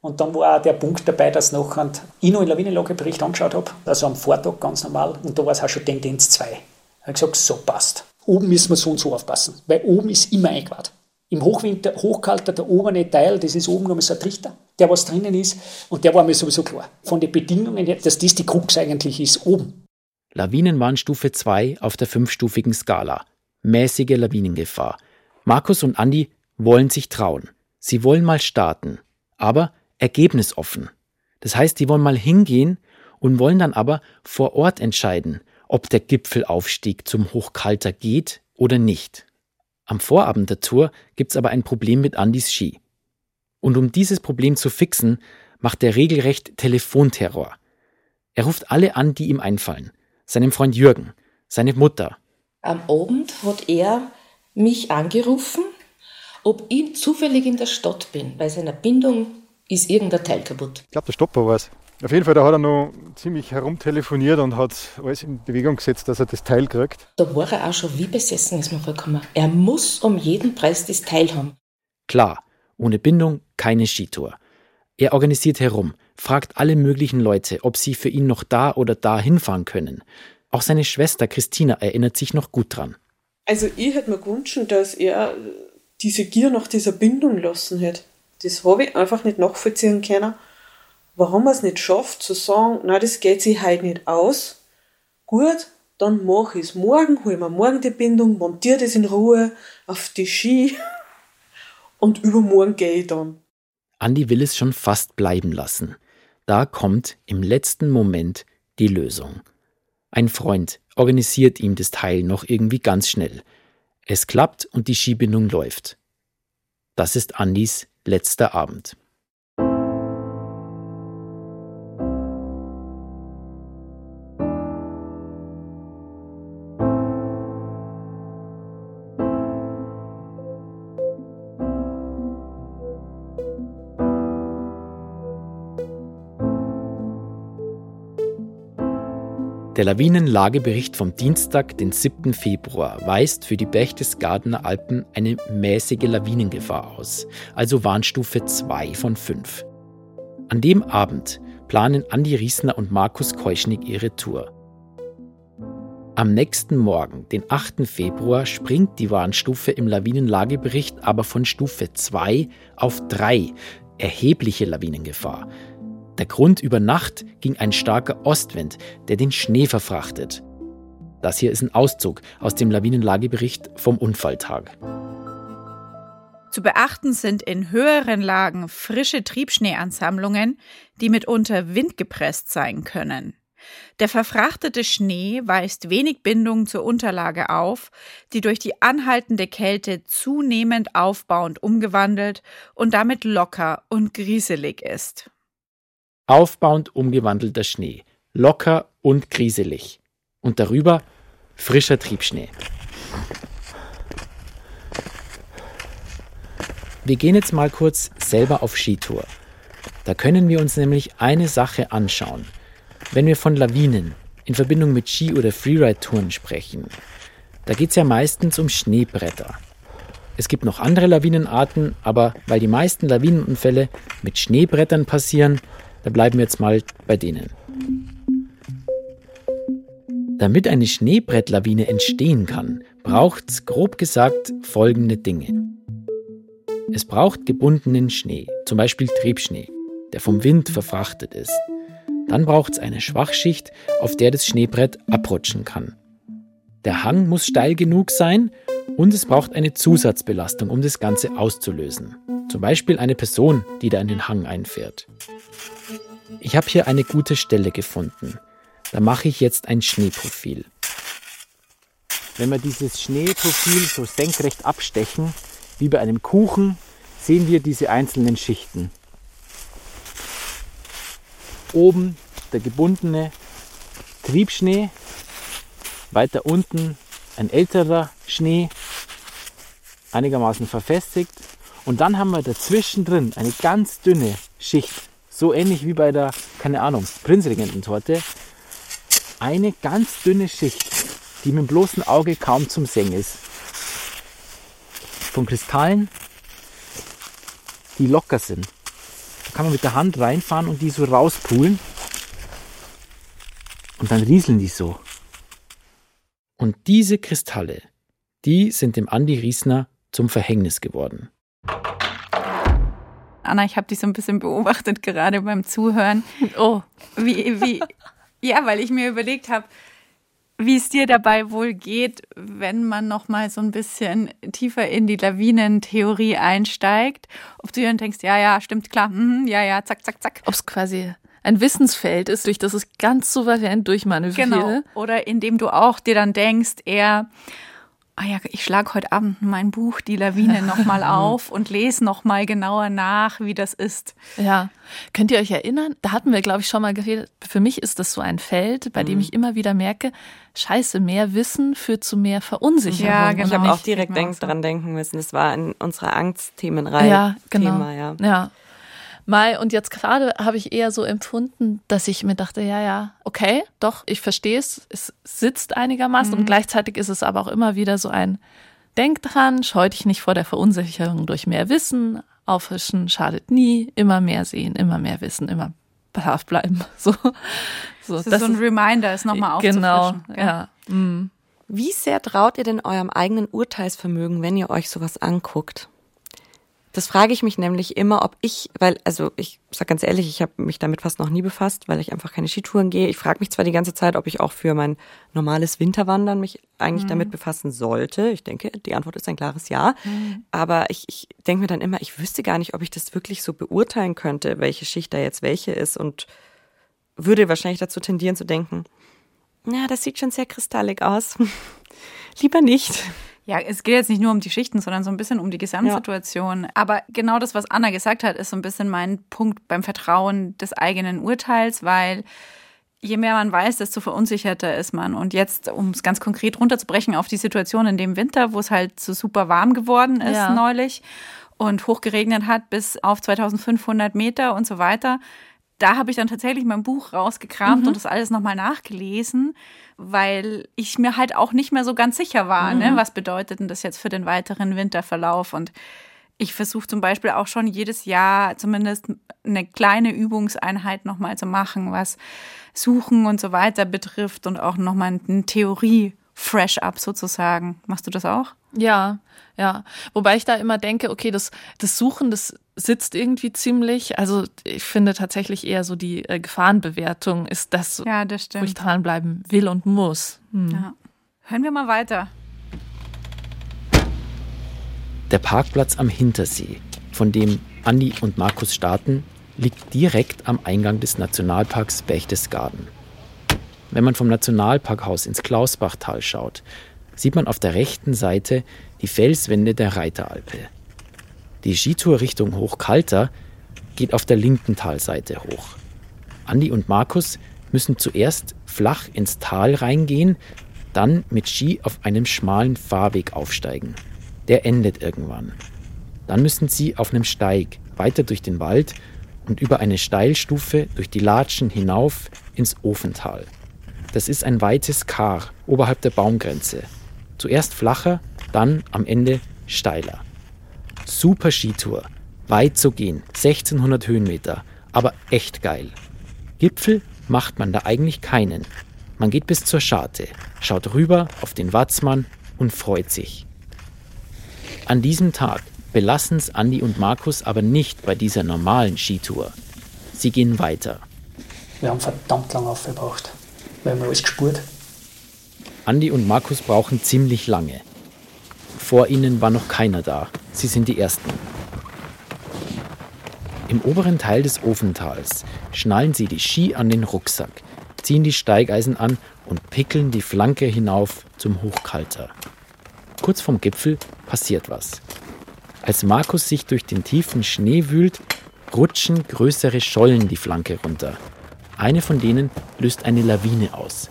Und dann war auch der Punkt dabei, dass ich noch einen Lawinenlagebericht angeschaut habe, also am Vortag ganz normal, und da war es auch schon Tendenz 2. Ich habe gesagt, so passt. Oben müssen wir so und so aufpassen, weil oben ist immer eingewahrt. Im Hochwinter, Hochkalter, der obere Teil, das ist oben noch so ein Trichter, der was drinnen ist, und der war mir sowieso klar. Von den Bedingungen her, dass das die Krux eigentlich ist, oben. Lawinenwarnstufe 2 auf der fünfstufigen Skala. Mäßige Lawinengefahr. Markus und Andi wollen sich trauen. Sie wollen mal starten, aber ergebnisoffen. Das heißt, die wollen mal hingehen und wollen dann aber vor Ort entscheiden, ob der Gipfelaufstieg zum Hochkalter geht oder nicht. Am Vorabend der Tour gibt's aber ein Problem mit Andis Ski. Und um dieses Problem zu fixen, macht er regelrecht Telefonterror. Er ruft alle an, die ihm einfallen seinem Freund Jürgen, seine Mutter. Am Abend hat er mich angerufen, ob ich zufällig in der Stadt bin. Bei seiner Bindung ist irgendein Teil kaputt. Ich glaube, der Stopper war es. Auf jeden Fall, da hat er noch ziemlich herumtelefoniert und hat alles in Bewegung gesetzt, dass er das Teil kriegt. Da war er auch schon wie besessen, ist mir vollkommen. Er muss um jeden Preis das Teil haben. Klar, ohne Bindung keine Skitour. Er organisiert herum, fragt alle möglichen Leute, ob sie für ihn noch da oder da hinfahren können. Auch seine Schwester Christina erinnert sich noch gut dran. Also ich hätte mir gewünscht, dass er diese Gier nach dieser Bindung lassen hätte. Das habe ich einfach nicht nachvollziehen können. Warum er es nicht schafft, zu sagen, na, das geht sich heute nicht aus. Gut, dann mache ich es. Morgen hole mir morgen die Bindung, montiere das in Ruhe auf die Ski und übermorgen gehe ich dann. Andi will es schon fast bleiben lassen. Da kommt im letzten Moment die Lösung. Ein Freund organisiert ihm das Teil noch irgendwie ganz schnell. Es klappt und die Skibindung läuft. Das ist Andis letzter Abend. Der Lawinenlagebericht vom Dienstag, den 7. Februar, weist für die Berchtesgadener Alpen eine mäßige Lawinengefahr aus, also Warnstufe 2 von 5. An dem Abend planen Andi Riesner und Markus Keuschnig ihre Tour. Am nächsten Morgen, den 8. Februar, springt die Warnstufe im Lawinenlagebericht aber von Stufe 2 auf 3, erhebliche Lawinengefahr. Der Grund über Nacht ging ein starker Ostwind, der den Schnee verfrachtet. Das hier ist ein Auszug aus dem Lawinenlagebericht vom Unfalltag. Zu beachten sind in höheren Lagen frische Triebschneeansammlungen, die mitunter windgepresst sein können. Der verfrachtete Schnee weist wenig Bindung zur Unterlage auf, die durch die anhaltende Kälte zunehmend aufbauend umgewandelt und damit locker und grieselig ist aufbauend umgewandelter Schnee, locker und kriselig. Und darüber frischer Triebschnee. Wir gehen jetzt mal kurz selber auf Skitour. Da können wir uns nämlich eine Sache anschauen. Wenn wir von Lawinen in Verbindung mit Ski- oder Freeride-Touren sprechen, da geht es ja meistens um Schneebretter. Es gibt noch andere Lawinenarten, aber weil die meisten Lawinenunfälle mit Schneebrettern passieren, da bleiben wir jetzt mal bei denen. Damit eine Schneebrettlawine entstehen kann, braucht es grob gesagt folgende Dinge. Es braucht gebundenen Schnee, zum Beispiel Triebschnee, der vom Wind verfrachtet ist. Dann braucht es eine Schwachschicht, auf der das Schneebrett abrutschen kann. Der Hang muss steil genug sein und es braucht eine Zusatzbelastung, um das Ganze auszulösen. Zum Beispiel eine Person, die da in den Hang einfährt. Ich habe hier eine gute Stelle gefunden. Da mache ich jetzt ein Schneeprofil. Wenn wir dieses Schneeprofil so senkrecht abstechen, wie bei einem Kuchen, sehen wir diese einzelnen Schichten. Oben der gebundene Triebschnee, weiter unten ein älterer Schnee, einigermaßen verfestigt. Und dann haben wir dazwischen drin eine ganz dünne Schicht, so ähnlich wie bei der, keine Ahnung, Prinzregententorte, eine ganz dünne Schicht, die mit dem bloßen Auge kaum zum Sehen ist. Von Kristallen, die locker sind. Da kann man mit der Hand reinfahren und die so rauspulen. Und dann rieseln die so. Und diese Kristalle, die sind dem Andi Riesner zum Verhängnis geworden. Anna, ich habe dich so ein bisschen beobachtet gerade beim Zuhören. Oh, wie, wie, ja, weil ich mir überlegt habe, wie es dir dabei wohl geht, wenn man noch mal so ein bisschen tiefer in die Lawinentheorie einsteigt. Ob du dann denkst, ja, ja, stimmt, klar, mm, ja, ja, zack, zack, zack. Ob es quasi ein Wissensfeld ist, durch das es ganz souverän durchmanövriere. Genau. Oder indem du auch dir dann denkst, eher, ah ja, ich schlage heute Abend mein Buch Die Lawine nochmal auf und lese nochmal genauer nach, wie das ist. Ja. Könnt ihr euch erinnern? Da hatten wir, glaube ich, schon mal geredet. Für mich ist das so ein Feld, bei mhm. dem ich immer wieder merke, scheiße, mehr Wissen führt zu mehr Verunsicherung. Ja, genau. Ich habe auch direkt denk, dran denken müssen. Das war in unserer Angstthemenreihe. Ja, genau. Thema, ja. ja. Mai, und jetzt gerade habe ich eher so empfunden, dass ich mir dachte, ja, ja, okay, doch, ich verstehe es, es sitzt einigermaßen mhm. und gleichzeitig ist es aber auch immer wieder so ein Denk dran, scheu dich nicht vor der Verunsicherung durch mehr Wissen, auffrischen schadet nie, immer mehr sehen, immer mehr wissen, immer brav bleiben. So, so das ist das so ein Reminder, es nochmal aufzufrischen. Genau, ja. ja. Mhm. Wie sehr traut ihr denn eurem eigenen Urteilsvermögen, wenn ihr euch sowas anguckt? Das frage ich mich nämlich immer, ob ich, weil, also ich sag ganz ehrlich, ich habe mich damit fast noch nie befasst, weil ich einfach keine Skitouren gehe. Ich frage mich zwar die ganze Zeit, ob ich auch für mein normales Winterwandern mich eigentlich mhm. damit befassen sollte. Ich denke, die Antwort ist ein klares Ja. Mhm. Aber ich, ich denke mir dann immer, ich wüsste gar nicht, ob ich das wirklich so beurteilen könnte, welche Schicht da jetzt welche ist und würde wahrscheinlich dazu tendieren zu denken, na, das sieht schon sehr kristallig aus. Lieber nicht. Ja, es geht jetzt nicht nur um die Schichten, sondern so ein bisschen um die Gesamtsituation. Ja. Aber genau das, was Anna gesagt hat, ist so ein bisschen mein Punkt beim Vertrauen des eigenen Urteils, weil je mehr man weiß, desto verunsicherter ist man. Und jetzt, um es ganz konkret runterzubrechen auf die Situation in dem Winter, wo es halt so super warm geworden ist ja. neulich und hochgeregnet hat bis auf 2500 Meter und so weiter. Da habe ich dann tatsächlich mein Buch rausgekramt mhm. und das alles nochmal nachgelesen weil ich mir halt auch nicht mehr so ganz sicher war, ne? mhm. ne? was bedeutet denn das jetzt für den weiteren Winterverlauf und ich versuche zum Beispiel auch schon jedes Jahr zumindest eine kleine Übungseinheit nochmal zu machen, was Suchen und so weiter betrifft und auch nochmal eine Theorie fresh up sozusagen. Machst du das auch? Ja, ja. Wobei ich da immer denke, okay, das, das Suchen, das sitzt irgendwie ziemlich. Also ich finde tatsächlich eher so die äh, Gefahrenbewertung ist das, ja, das wo ich dranbleiben will und muss. Hm. Ja. Hören wir mal weiter. Der Parkplatz am Hintersee, von dem Andi und Markus starten, liegt direkt am Eingang des Nationalparks Berchtesgaden. Wenn man vom Nationalparkhaus ins Klausbachtal schaut, sieht man auf der rechten Seite die Felswände der Reiteralpe. Die Skitour Richtung Hochkalter geht auf der linken Talseite hoch. Andi und Markus müssen zuerst flach ins Tal reingehen, dann mit Ski auf einem schmalen Fahrweg aufsteigen. Der endet irgendwann. Dann müssen sie auf einem Steig weiter durch den Wald und über eine Steilstufe durch die Latschen hinauf ins Ofental. Das ist ein weites Kar oberhalb der Baumgrenze. Zuerst flacher, dann am Ende steiler. Super Skitour. Weit zu gehen, 1600 Höhenmeter, aber echt geil. Gipfel macht man da eigentlich keinen. Man geht bis zur Scharte, schaut rüber auf den Watzmann und freut sich. An diesem Tag belassen es Andi und Markus aber nicht bei dieser normalen Skitour. Sie gehen weiter. Wir haben verdammt lange aufgebraucht. Wir haben alles gespurt. Andi und Markus brauchen ziemlich lange. Vor ihnen war noch keiner da. Sie sind die Ersten. Im oberen Teil des Ofentals schnallen sie die Ski an den Rucksack, ziehen die Steigeisen an und pickeln die Flanke hinauf zum Hochkalter. Kurz vom Gipfel passiert was. Als Markus sich durch den tiefen Schnee wühlt, rutschen größere Schollen die Flanke runter. Eine von denen löst eine Lawine aus.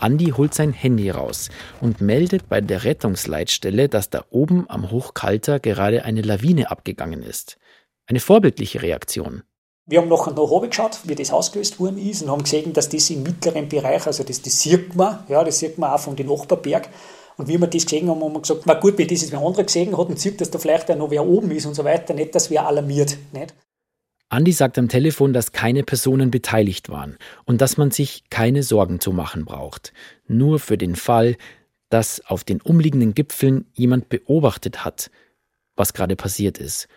Andi holt sein Handy raus und meldet bei der Rettungsleitstelle, dass da oben am Hochkalter gerade eine Lawine abgegangen ist. Eine vorbildliche Reaktion. Wir haben nachher noch geschaut, wie das ausgelöst worden ist und haben gesehen, dass das im mittleren Bereich, also das, das sieht man, ja, das sieht man auch von den Nachbarberg. Und wie wir das gesehen haben, haben wir gesagt, na gut, wenn das jetzt wer andere gesehen hat und sieht, dass da vielleicht auch noch wer oben ist und so weiter, nicht, dass wer alarmiert, nicht? Andi sagt am Telefon, dass keine Personen beteiligt waren und dass man sich keine Sorgen zu machen braucht. Nur für den Fall, dass auf den umliegenden Gipfeln jemand beobachtet hat, was gerade passiert ist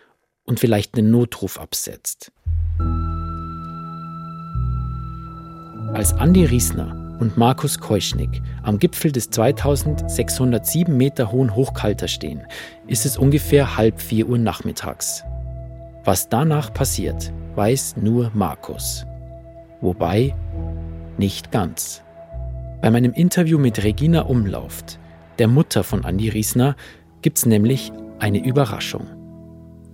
und vielleicht einen Notruf absetzt. Als Andi Riesner und Markus Keuschnick am Gipfel des 2607 Meter hohen Hochkalter stehen, ist es ungefähr halb vier Uhr nachmittags. Was danach passiert, weiß nur Markus. Wobei nicht ganz. Bei meinem Interview mit Regina Umlauft, der Mutter von Andi Riesner, gibt's nämlich eine Überraschung.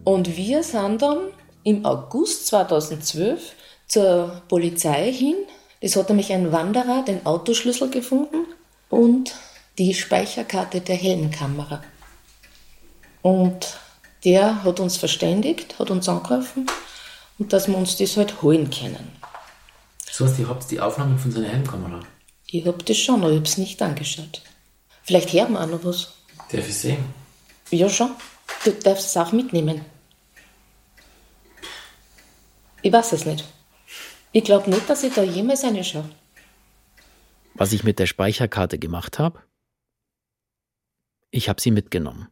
Und wir sind dann im August 2012 zur Polizei hin. Es hat nämlich ein Wanderer den Autoschlüssel gefunden und die Speicherkarte der Helmkamera. Und der hat uns verständigt, hat uns angerufen und dass wir uns das halt holen können. So heißt, ihr habt die Aufnahmen von seiner Helmkamera? Ich hab das schon, aber ich hab's nicht angeschaut. Vielleicht hören wir auch noch was. Darf ich sehen? Ja, schon. Du darfst es auch mitnehmen. Ich weiß es nicht. Ich glaube nicht, dass ich da jemals eine schaue. Was ich mit der Speicherkarte gemacht habe? Ich habe sie mitgenommen.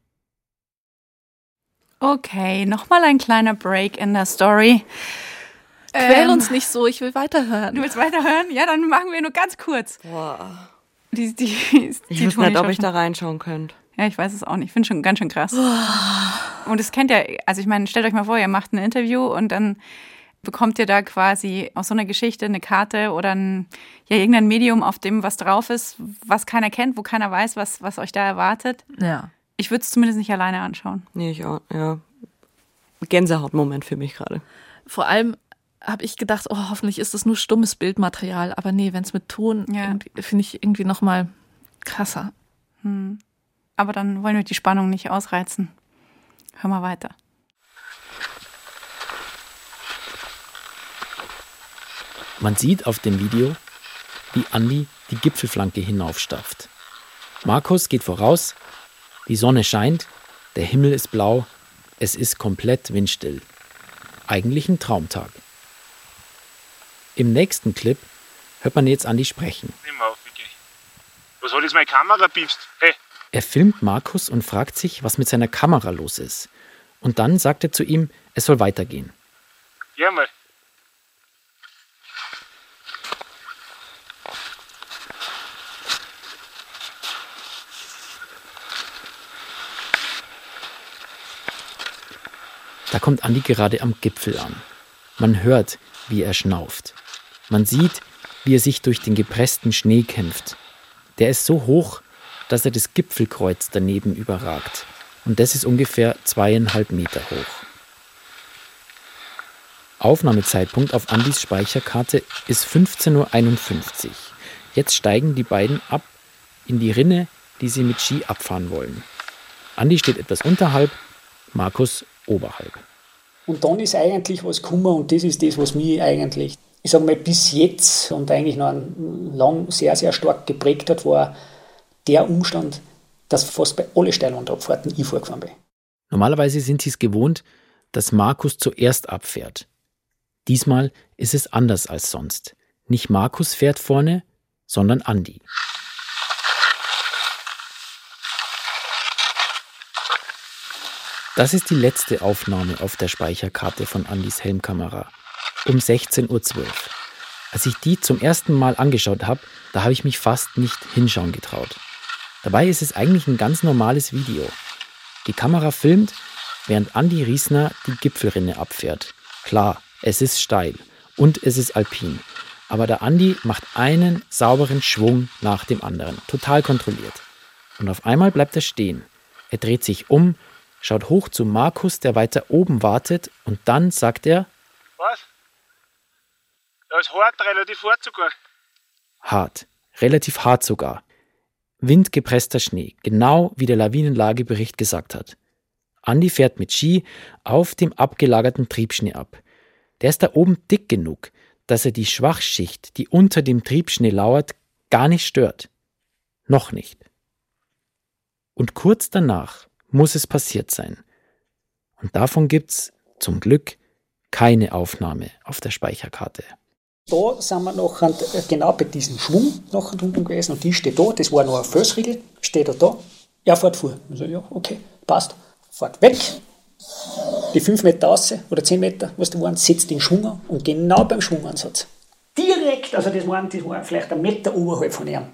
Okay, nochmal ein kleiner Break in der Story. Quäl Ähm, uns nicht so, ich will weiterhören. Du willst weiterhören? Ja, dann machen wir nur ganz kurz. Boah. Die, die, Ich die weiß Toni nicht, ob ich da reinschauen könnte. Ja, ich weiß es auch nicht. Ich finde schon ganz schön krass. Und es kennt ja, also ich meine, stellt euch mal vor, ihr macht ein Interview und dann bekommt ihr da quasi aus so einer Geschichte eine Karte oder ein, ja, irgendein Medium, auf dem was drauf ist, was keiner kennt, wo keiner weiß, was, was euch da erwartet. Ja. Ich würde es zumindest nicht alleine anschauen. Nee, ich auch, ja. Gänsehautmoment für mich gerade. Vor allem habe ich gedacht, oh, hoffentlich ist das nur stummes Bildmaterial. Aber nee, wenn es mit Ton, Ja. finde ich irgendwie noch mal krasser. Aber dann wollen wir die Spannung nicht ausreizen. Hör mal weiter. Man sieht auf dem Video, wie Andi die Gipfelflanke hinaufstapft. Markus geht voraus, die Sonne scheint, der Himmel ist blau, es ist komplett windstill. Eigentlich ein Traumtag. Im nächsten Clip hört man jetzt Andi sprechen. Nimm auf. Was hat jetzt meine Kamera piepst? Hey, Er filmt Markus und fragt sich, was mit seiner Kamera los ist. Und dann sagt er zu ihm, es soll weitergehen. geh mal. Da kommt Andi gerade am Gipfel an. Man hört, wie er schnauft. Man sieht, wie er sich durch den gepressten Schnee kämpft. Der ist so hoch, dass er das Gipfelkreuz daneben überragt. Und das ist ungefähr zweieinhalb Meter hoch. Aufnahmezeitpunkt auf Andis Speicherkarte ist 15.51 Uhr. Jetzt steigen die beiden ab in die Rinne, die sie mit Ski abfahren wollen. Andi steht etwas unterhalb, Markus oberhalb. Und dann ist eigentlich was gekommen und das ist das, was mich eigentlich, ich sage mal, bis jetzt und eigentlich noch lang sehr, sehr stark geprägt hat, war der Umstand, dass fast bei allen Steilwandabfahrten ich vorgefahren bin. Normalerweise sind sie es gewohnt, dass Markus zuerst abfährt. Diesmal ist es anders als sonst. Nicht Markus fährt vorne, sondern Andi. Das ist die letzte Aufnahme auf der Speicherkarte von Andis Helmkamera. Um 16.12 Uhr. Als ich die zum ersten Mal angeschaut habe, da habe ich mich fast nicht hinschauen getraut. Dabei ist es eigentlich ein ganz normales Video. Die Kamera filmt, während Andi Riesner die Gipfelrinne abfährt. Klar, es ist steil und es ist alpin. Aber der Andi macht einen sauberen Schwung nach dem anderen, total kontrolliert. Und auf einmal bleibt er stehen. Er dreht sich um, schaut hoch zu Markus, der weiter oben wartet, und dann sagt er: Was? Da ist hart, relativ hart sogar. Hart, relativ hart sogar. Windgepresster Schnee, genau wie der Lawinenlagebericht gesagt hat. Andi fährt mit Ski auf dem abgelagerten Triebschnee ab. Der ist da oben dick genug, dass er die Schwachschicht, die unter dem Triebschnee lauert, gar nicht stört. Noch nicht. Und kurz danach muss es passiert sein. Und davon gibt's zum Glück keine Aufnahme auf der Speicherkarte. Da sind wir nachher genau bei diesem Schwung nachher unten gewesen und die steht da, das war noch ein Felsriegel, steht er da, er fährt vor. Ich so, ja, okay, passt. Fährt weg, die 5 Meter raus oder 10 Meter, was da waren, setzt den Schwung an und genau beim Schwungansatz, direkt, also das waren, das war vielleicht ein Meter oberhalb von ihm,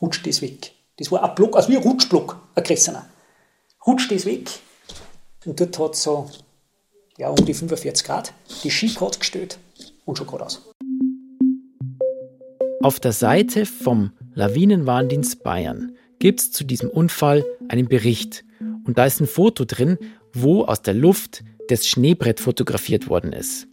rutscht das weg. Das war ein Block, also wie ein Rutschblock, ein Gressener rutscht das weg und dort hat es so ja, um die 45 Grad die Skikarte gestellt und schon geradeaus. Auf der Seite vom Lawinenwarndienst Bayern gibt es zu diesem Unfall einen Bericht und da ist ein Foto drin, wo aus der Luft das Schneebrett fotografiert worden ist.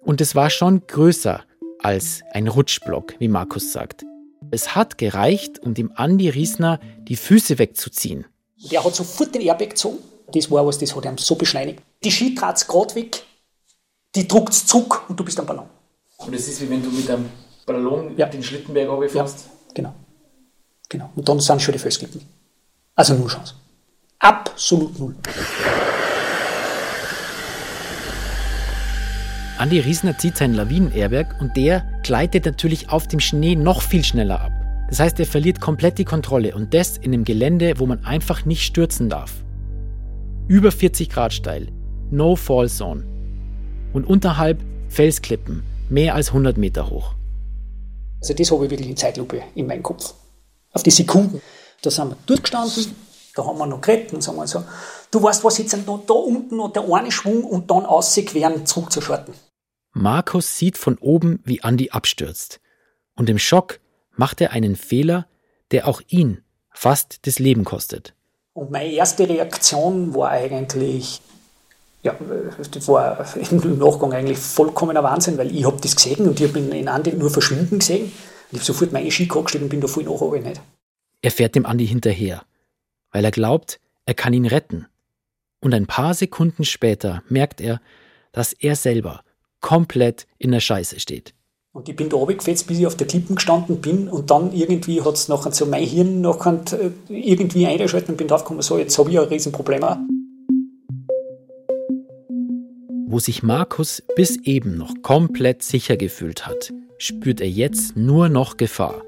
Und es war schon größer als ein Rutschblock, wie Markus sagt. Es hat gereicht, um dem Andi Riesner die Füße wegzuziehen. Der hat sofort den Airbag gezogen. Das war was, das hat ihm so beschleunigt. Die Ski gerade weg, die druckt zurück und du bist am Ballon. Und es ist wie wenn du mit einem Ballon Ja. den Schlittenberg runterfährst. Ja, genau. Genau. Und dann sind schon die Felsklippen. Also null Chance. Absolut null. Andi Riesner zieht seinen Lawinen-Airbag und der gleitet natürlich auf dem Schnee noch viel schneller ab. Das heißt, er verliert komplett die Kontrolle und das in einem Gelände, wo man einfach nicht stürzen darf. Über 40 Grad steil, No Fall Zone. Und unterhalb Felsklippen, mehr als 100 Meter hoch. Also das habe ich wirklich in Zeitlupe in meinem Kopf. Auf die Sekunden. Da sind wir durchgestanden, da haben wir noch geredet und sagen wir so, du weißt was, jetzt noch da unten noch der eine Schwung und dann ausqueren, zurück zu schalten. Markus sieht von oben, wie Andi abstürzt. Und im Schock macht er einen Fehler, der auch ihn fast das Leben kostet. Und meine erste Reaktion war eigentlich, ja, das war im Nachgang eigentlich vollkommener Wahnsinn, weil ich habe das gesehen und ich habe ihn in Andi nur verschwinden gesehen. Und ich habe sofort meine Ski gestellt und bin da voll nach, aber nicht. Er fährt dem Andi hinterher, weil er glaubt, er kann ihn retten. Und ein paar Sekunden später merkt er, dass er selber komplett in der Scheiße steht. Und ich bin da runtergefetzt, bis ich auf der Klippen gestanden bin und dann irgendwie hat es nachher so mein Hirn nachher äh, irgendwie eingeschaltet und bin draufgekommen, so, jetzt habe ich ein Riesenproblem. auch. Wo sich Markus bis eben noch komplett sicher gefühlt hat, spürt er jetzt nur noch Gefahr.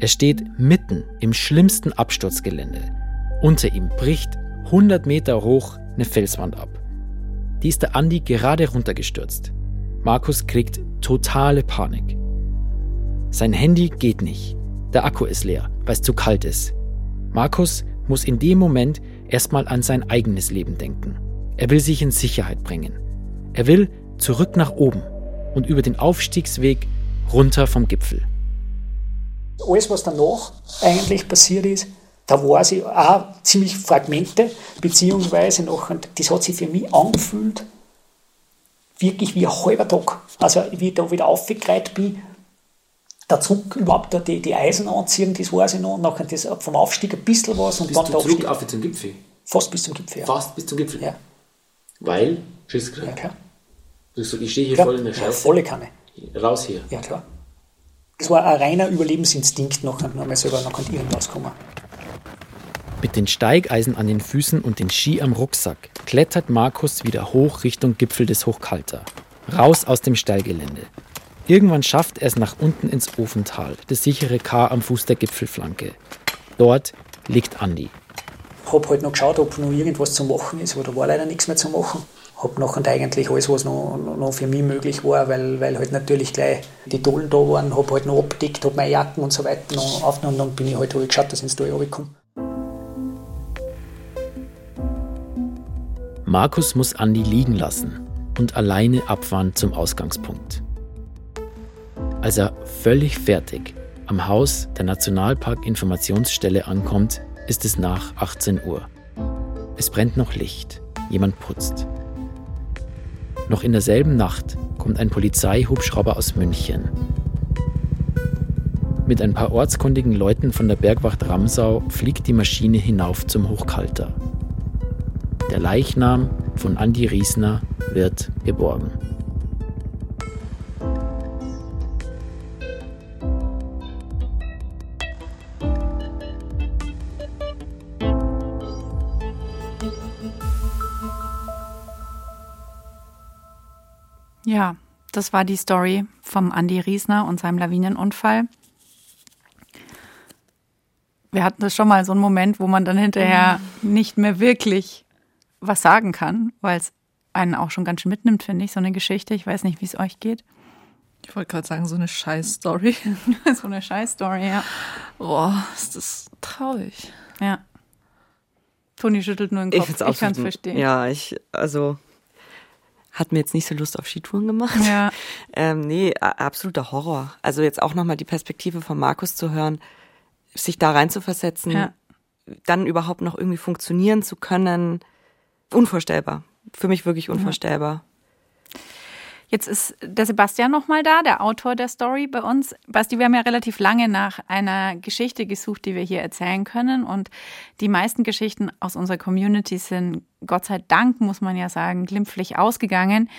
Er steht mitten im schlimmsten Absturzgelände. Unter ihm bricht 100 Meter hoch eine Felswand ab. Die ist der Andi gerade runtergestürzt. Markus kriegt totale Panik. Sein Handy geht nicht. Der Akku ist leer, weil es zu kalt ist. Markus muss in dem Moment erstmal an sein eigenes Leben denken. Er will sich in Sicherheit bringen. Er will zurück nach oben und über den Aufstiegsweg runter vom Gipfel. Alles, was danach eigentlich passiert ist, da war sie auch ziemlich Fragmente, beziehungsweise nachher, das hat sich für mich angefühlt, wirklich wie ein halber Tag. Also wie ich da wieder aufgereiht bin, da zurück überhaupt da die, die Eisen anziehen, das weiß ich noch, und nachher das vom Aufstieg ein bisschen was und dann der Aufstieg auf zum Gipfel? fast bis zum Gipfel. Ja, Fast bis zum Gipfel. ja, Weil, Schiss ja klar. Ich stehe hier klar. Ja, volle Kanne. Raus hier. Ja, klar. Das war ein reiner Überlebensinstinkt, nachher noch mal selber noch irgendwas kommen. Mit den Steigeisen an den Füßen und den Ski am Rucksack klettert Markus wieder hoch Richtung Gipfel des Hochkalter. Raus aus dem Steilgelände. Irgendwann schafft er es nach unten ins Ofental, das sichere K am Fuß der Gipfelflanke. Dort liegt Andi. Hab halt noch geschaut, ob noch irgendwas zu machen ist, aber da war leider nichts mehr zu machen. Hab nachher eigentlich alles, was noch, noch für mich möglich war, weil, weil halt natürlich gleich die Dollen da waren, hab halt noch abgedeckt, hab meine Jacken und so weiter noch aufgenommen und dann bin ich halt, ich geschaut, dass ich ins Tal runterkomme. Markus muss Andi liegen lassen und alleine abfahren zum Ausgangspunkt. Als er völlig fertig am Haus der Nationalpark-Informationsstelle ankommt, ist es nach 18 Uhr. Es brennt noch Licht. Jemand putzt. Noch in derselben Nacht kommt ein Polizeihubschrauber aus München. Mit ein paar ortskundigen Leuten von der Bergwacht Ramsau fliegt die Maschine hinauf zum Hochkalter. Der Leichnam von Andi Riesner wird geborgen. Ja, das war die Story vom Andi Riesner und seinem Lawinenunfall. Wir hatten das schon mal so einen Moment, wo man dann hinterher nicht mehr wirklich was sagen kann, weil es einen auch schon ganz schön mitnimmt, finde ich, so eine Geschichte. Ich weiß nicht, wie es euch geht. Ich wollte gerade sagen, so eine Scheiß-Story. so eine Scheiß-Story, ja. Boah, ist das traurig. Ja. Toni schüttelt nur den Kopf. Ich, ich kann es verstehen. Ja, ich, also hat mir jetzt nicht so Lust auf Skitouren gemacht. Ja. Ähm, nee, absoluter Horror. Also jetzt auch nochmal die Perspektive von Markus zu hören, sich da reinzuversetzen, ja. dann überhaupt noch irgendwie funktionieren zu können. Unvorstellbar. Für mich wirklich unvorstellbar. Jetzt ist der Sebastian nochmal da, der Autor der Story bei uns. Basti, wir haben ja relativ lange nach einer Geschichte gesucht, die wir hier erzählen können. Und die meisten Geschichten aus unserer Community sind, Gott sei Dank, muss man ja sagen, glimpflich ausgegangen.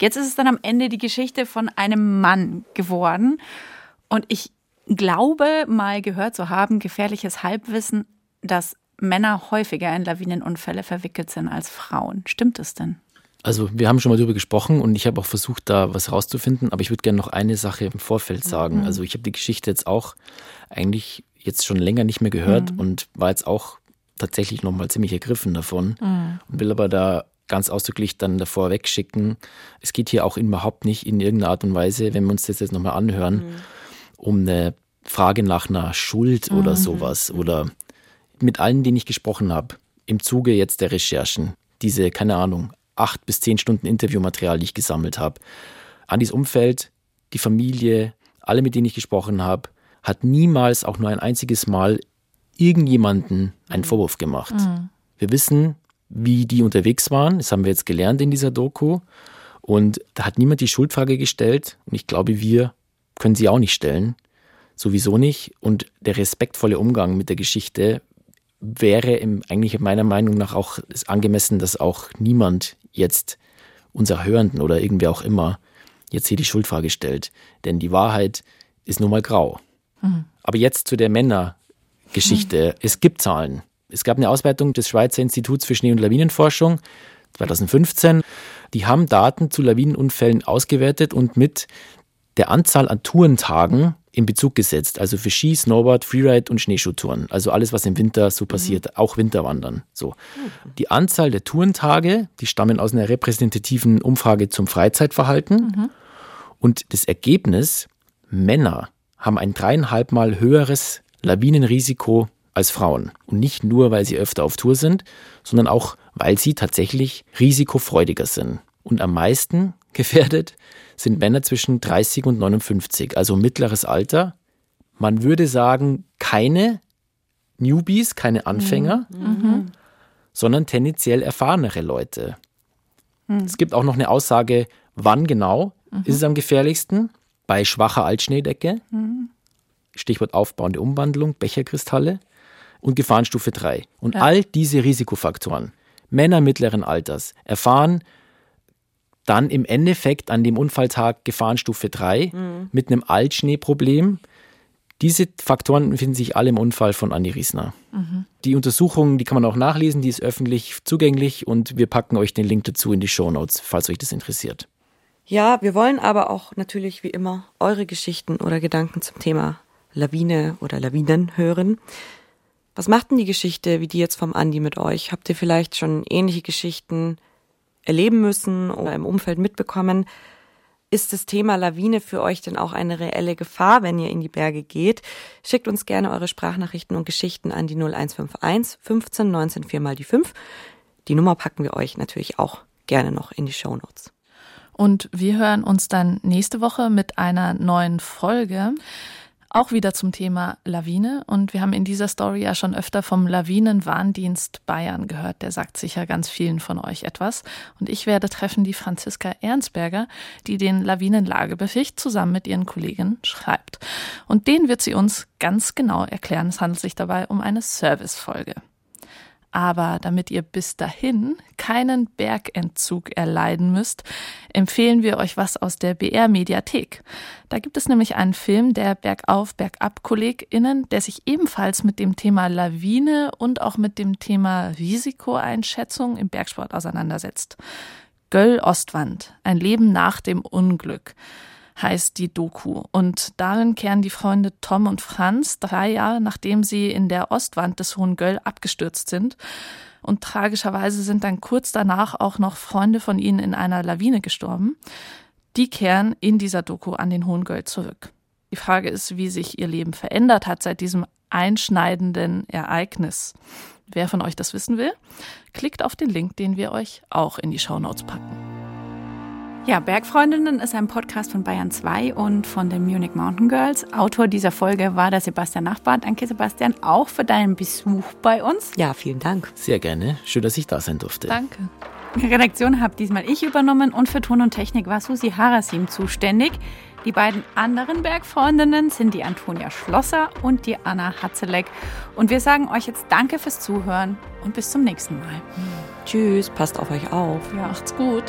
Jetzt ist es dann am Ende die Geschichte von einem Mann geworden. Und ich glaube, mal gehört zu haben, gefährliches Halbwissen, dass Männer häufiger in Lawinenunfälle verwickelt sind als Frauen. Stimmt es denn? Also wir haben schon mal darüber gesprochen und ich habe auch versucht, da was rauszufinden, aber ich würde gerne noch eine Sache im Vorfeld sagen. Mhm. Also ich habe die Geschichte jetzt auch eigentlich jetzt schon länger nicht mehr gehört mhm. und war jetzt auch tatsächlich nochmal ziemlich ergriffen davon mhm. und will aber da ganz ausdrücklich dann davor wegschicken. Es geht hier auch überhaupt nicht in irgendeiner Art und Weise, wenn wir uns das jetzt nochmal anhören, mhm. um eine Frage nach einer Schuld oder mhm. sowas oder mit allen, denen ich gesprochen habe, im Zuge jetzt der Recherchen, diese, keine Ahnung, acht bis zehn Stunden Interviewmaterial, die ich gesammelt habe. Andis Umfeld, die Familie, alle, mit denen ich gesprochen habe, hat niemals auch nur ein einziges Mal irgendjemanden einen Vorwurf gemacht. Mhm. Wir wissen, wie die unterwegs waren. Das haben wir jetzt gelernt in dieser Doku. Und da hat niemand die Schuldfrage gestellt. Und ich glaube, wir können sie auch nicht stellen. Sowieso nicht. Und der respektvolle Umgang mit der Geschichte wäre im, eigentlich meiner Meinung nach auch angemessen, dass auch niemand jetzt unser Hörenden oder irgendwer auch immer jetzt hier die Schuldfrage stellt. Denn die Wahrheit ist nun mal grau. Mhm. Aber jetzt zu der Männergeschichte. Mhm. Es gibt Zahlen. Es gab eine Auswertung des Schweizer Instituts für Schnee- und Lawinenforschung 2015. Die haben Daten zu Lawinenunfällen ausgewertet und mit der Anzahl an Tourentagen in Bezug gesetzt. Also für Ski, Snowboard, Freeride und Schneeschuhtouren. Also alles, was im Winter so passiert, mhm. auch Winterwandern. So. Mhm. Die Anzahl der Tourentage, die stammen aus einer repräsentativen Umfrage zum Freizeitverhalten. Mhm. Und das Ergebnis, Männer haben ein dreieinhalb Mal höheres Lawinenrisiko als Frauen. Und nicht nur, weil sie öfter auf Tour sind, sondern auch, weil sie tatsächlich risikofreudiger sind. Und am meisten gefährdet sind Männer zwischen 30 und 59, also mittleres Alter. Man würde sagen, keine Newbies, keine Anfänger, mhm. mhm. sondern tendenziell erfahrenere Leute. Mhm. Es gibt auch noch eine Aussage, wann genau mhm. ist es am gefährlichsten? Bei schwacher Altschneedecke, mhm. Stichwort aufbauende Umwandlung, Becherkristalle und Gefahrenstufe 3. Und ja. all diese Risikofaktoren, Männer mittleren Alters, erfahren dann im Endeffekt an dem Unfalltag Gefahrenstufe 3 mhm. mit einem Altschneeproblem. Diese Faktoren finden sich alle im Unfall von Andi Riesner. Mhm. Die Untersuchung, die kann man auch nachlesen, die ist öffentlich zugänglich und wir packen euch den Link dazu in die Show Notes, falls euch das interessiert. Ja, wir wollen aber auch natürlich wie immer eure Geschichten oder Gedanken zum Thema Lawine oder Lawinen hören. Was macht denn die Geschichte wie die jetzt vom Andi mit euch? Habt ihr vielleicht schon ähnliche Geschichten erleben müssen oder im Umfeld mitbekommen? Ist das Thema Lawine für euch denn auch eine reelle Gefahr, wenn ihr in die Berge geht? Schickt uns gerne eure Sprachnachrichten und Geschichten an die 0151 15 19 4 mal die 5. Die Nummer packen wir euch natürlich auch gerne noch in die Show Notes. Und wir hören uns dann nächste Woche mit einer neuen Folge. Auch wieder zum Thema Lawine. Und wir haben in dieser Story ja schon öfter vom Lawinenwarndienst Bayern gehört. Der sagt sicher ganz vielen von euch etwas. Und ich werde treffen die Franziska Ernstberger, die den Lawinenlagebericht zusammen mit ihren Kollegen schreibt. Und den wird sie uns ganz genau erklären. Es handelt sich dabei um eine Servicefolge. Aber damit ihr bis dahin keinen Bergentzug erleiden müsst, empfehlen wir euch was aus der BR Mediathek. Da gibt es nämlich einen Film der Bergauf, Bergab KollegInnen, der sich ebenfalls mit dem Thema Lawine und auch mit dem Thema Risikoeinschätzung im Bergsport auseinandersetzt. Göll Ostwand. Ein Leben nach dem Unglück heißt die Doku. Und darin kehren die Freunde Tom und Franz drei Jahre nachdem sie in der Ostwand des Hohen Göll abgestürzt sind. Und tragischerweise sind dann kurz danach auch noch Freunde von ihnen in einer Lawine gestorben. Die kehren in dieser Doku an den Hohen Göll zurück. Die Frage ist, wie sich ihr Leben verändert hat seit diesem einschneidenden Ereignis. Wer von euch das wissen will, klickt auf den Link, den wir euch auch in die Shownotes packen. Ja, Bergfreundinnen ist ein Podcast von Bayern 2 und von den Munich Mountain Girls. Autor dieser Folge war der Sebastian Nachbar. Danke, Sebastian, auch für deinen Besuch bei uns. Ja, vielen Dank. Sehr gerne. Schön, dass ich da sein durfte. Danke. Die Redaktion habe diesmal ich übernommen und für Ton und Technik war Susi Harasim zuständig. Die beiden anderen Bergfreundinnen sind die Antonia Schlosser und die Anna Hatzeleck. Und wir sagen euch jetzt Danke fürs Zuhören und bis zum nächsten Mal. Tschüss, passt auf euch auf. Ja, macht's gut.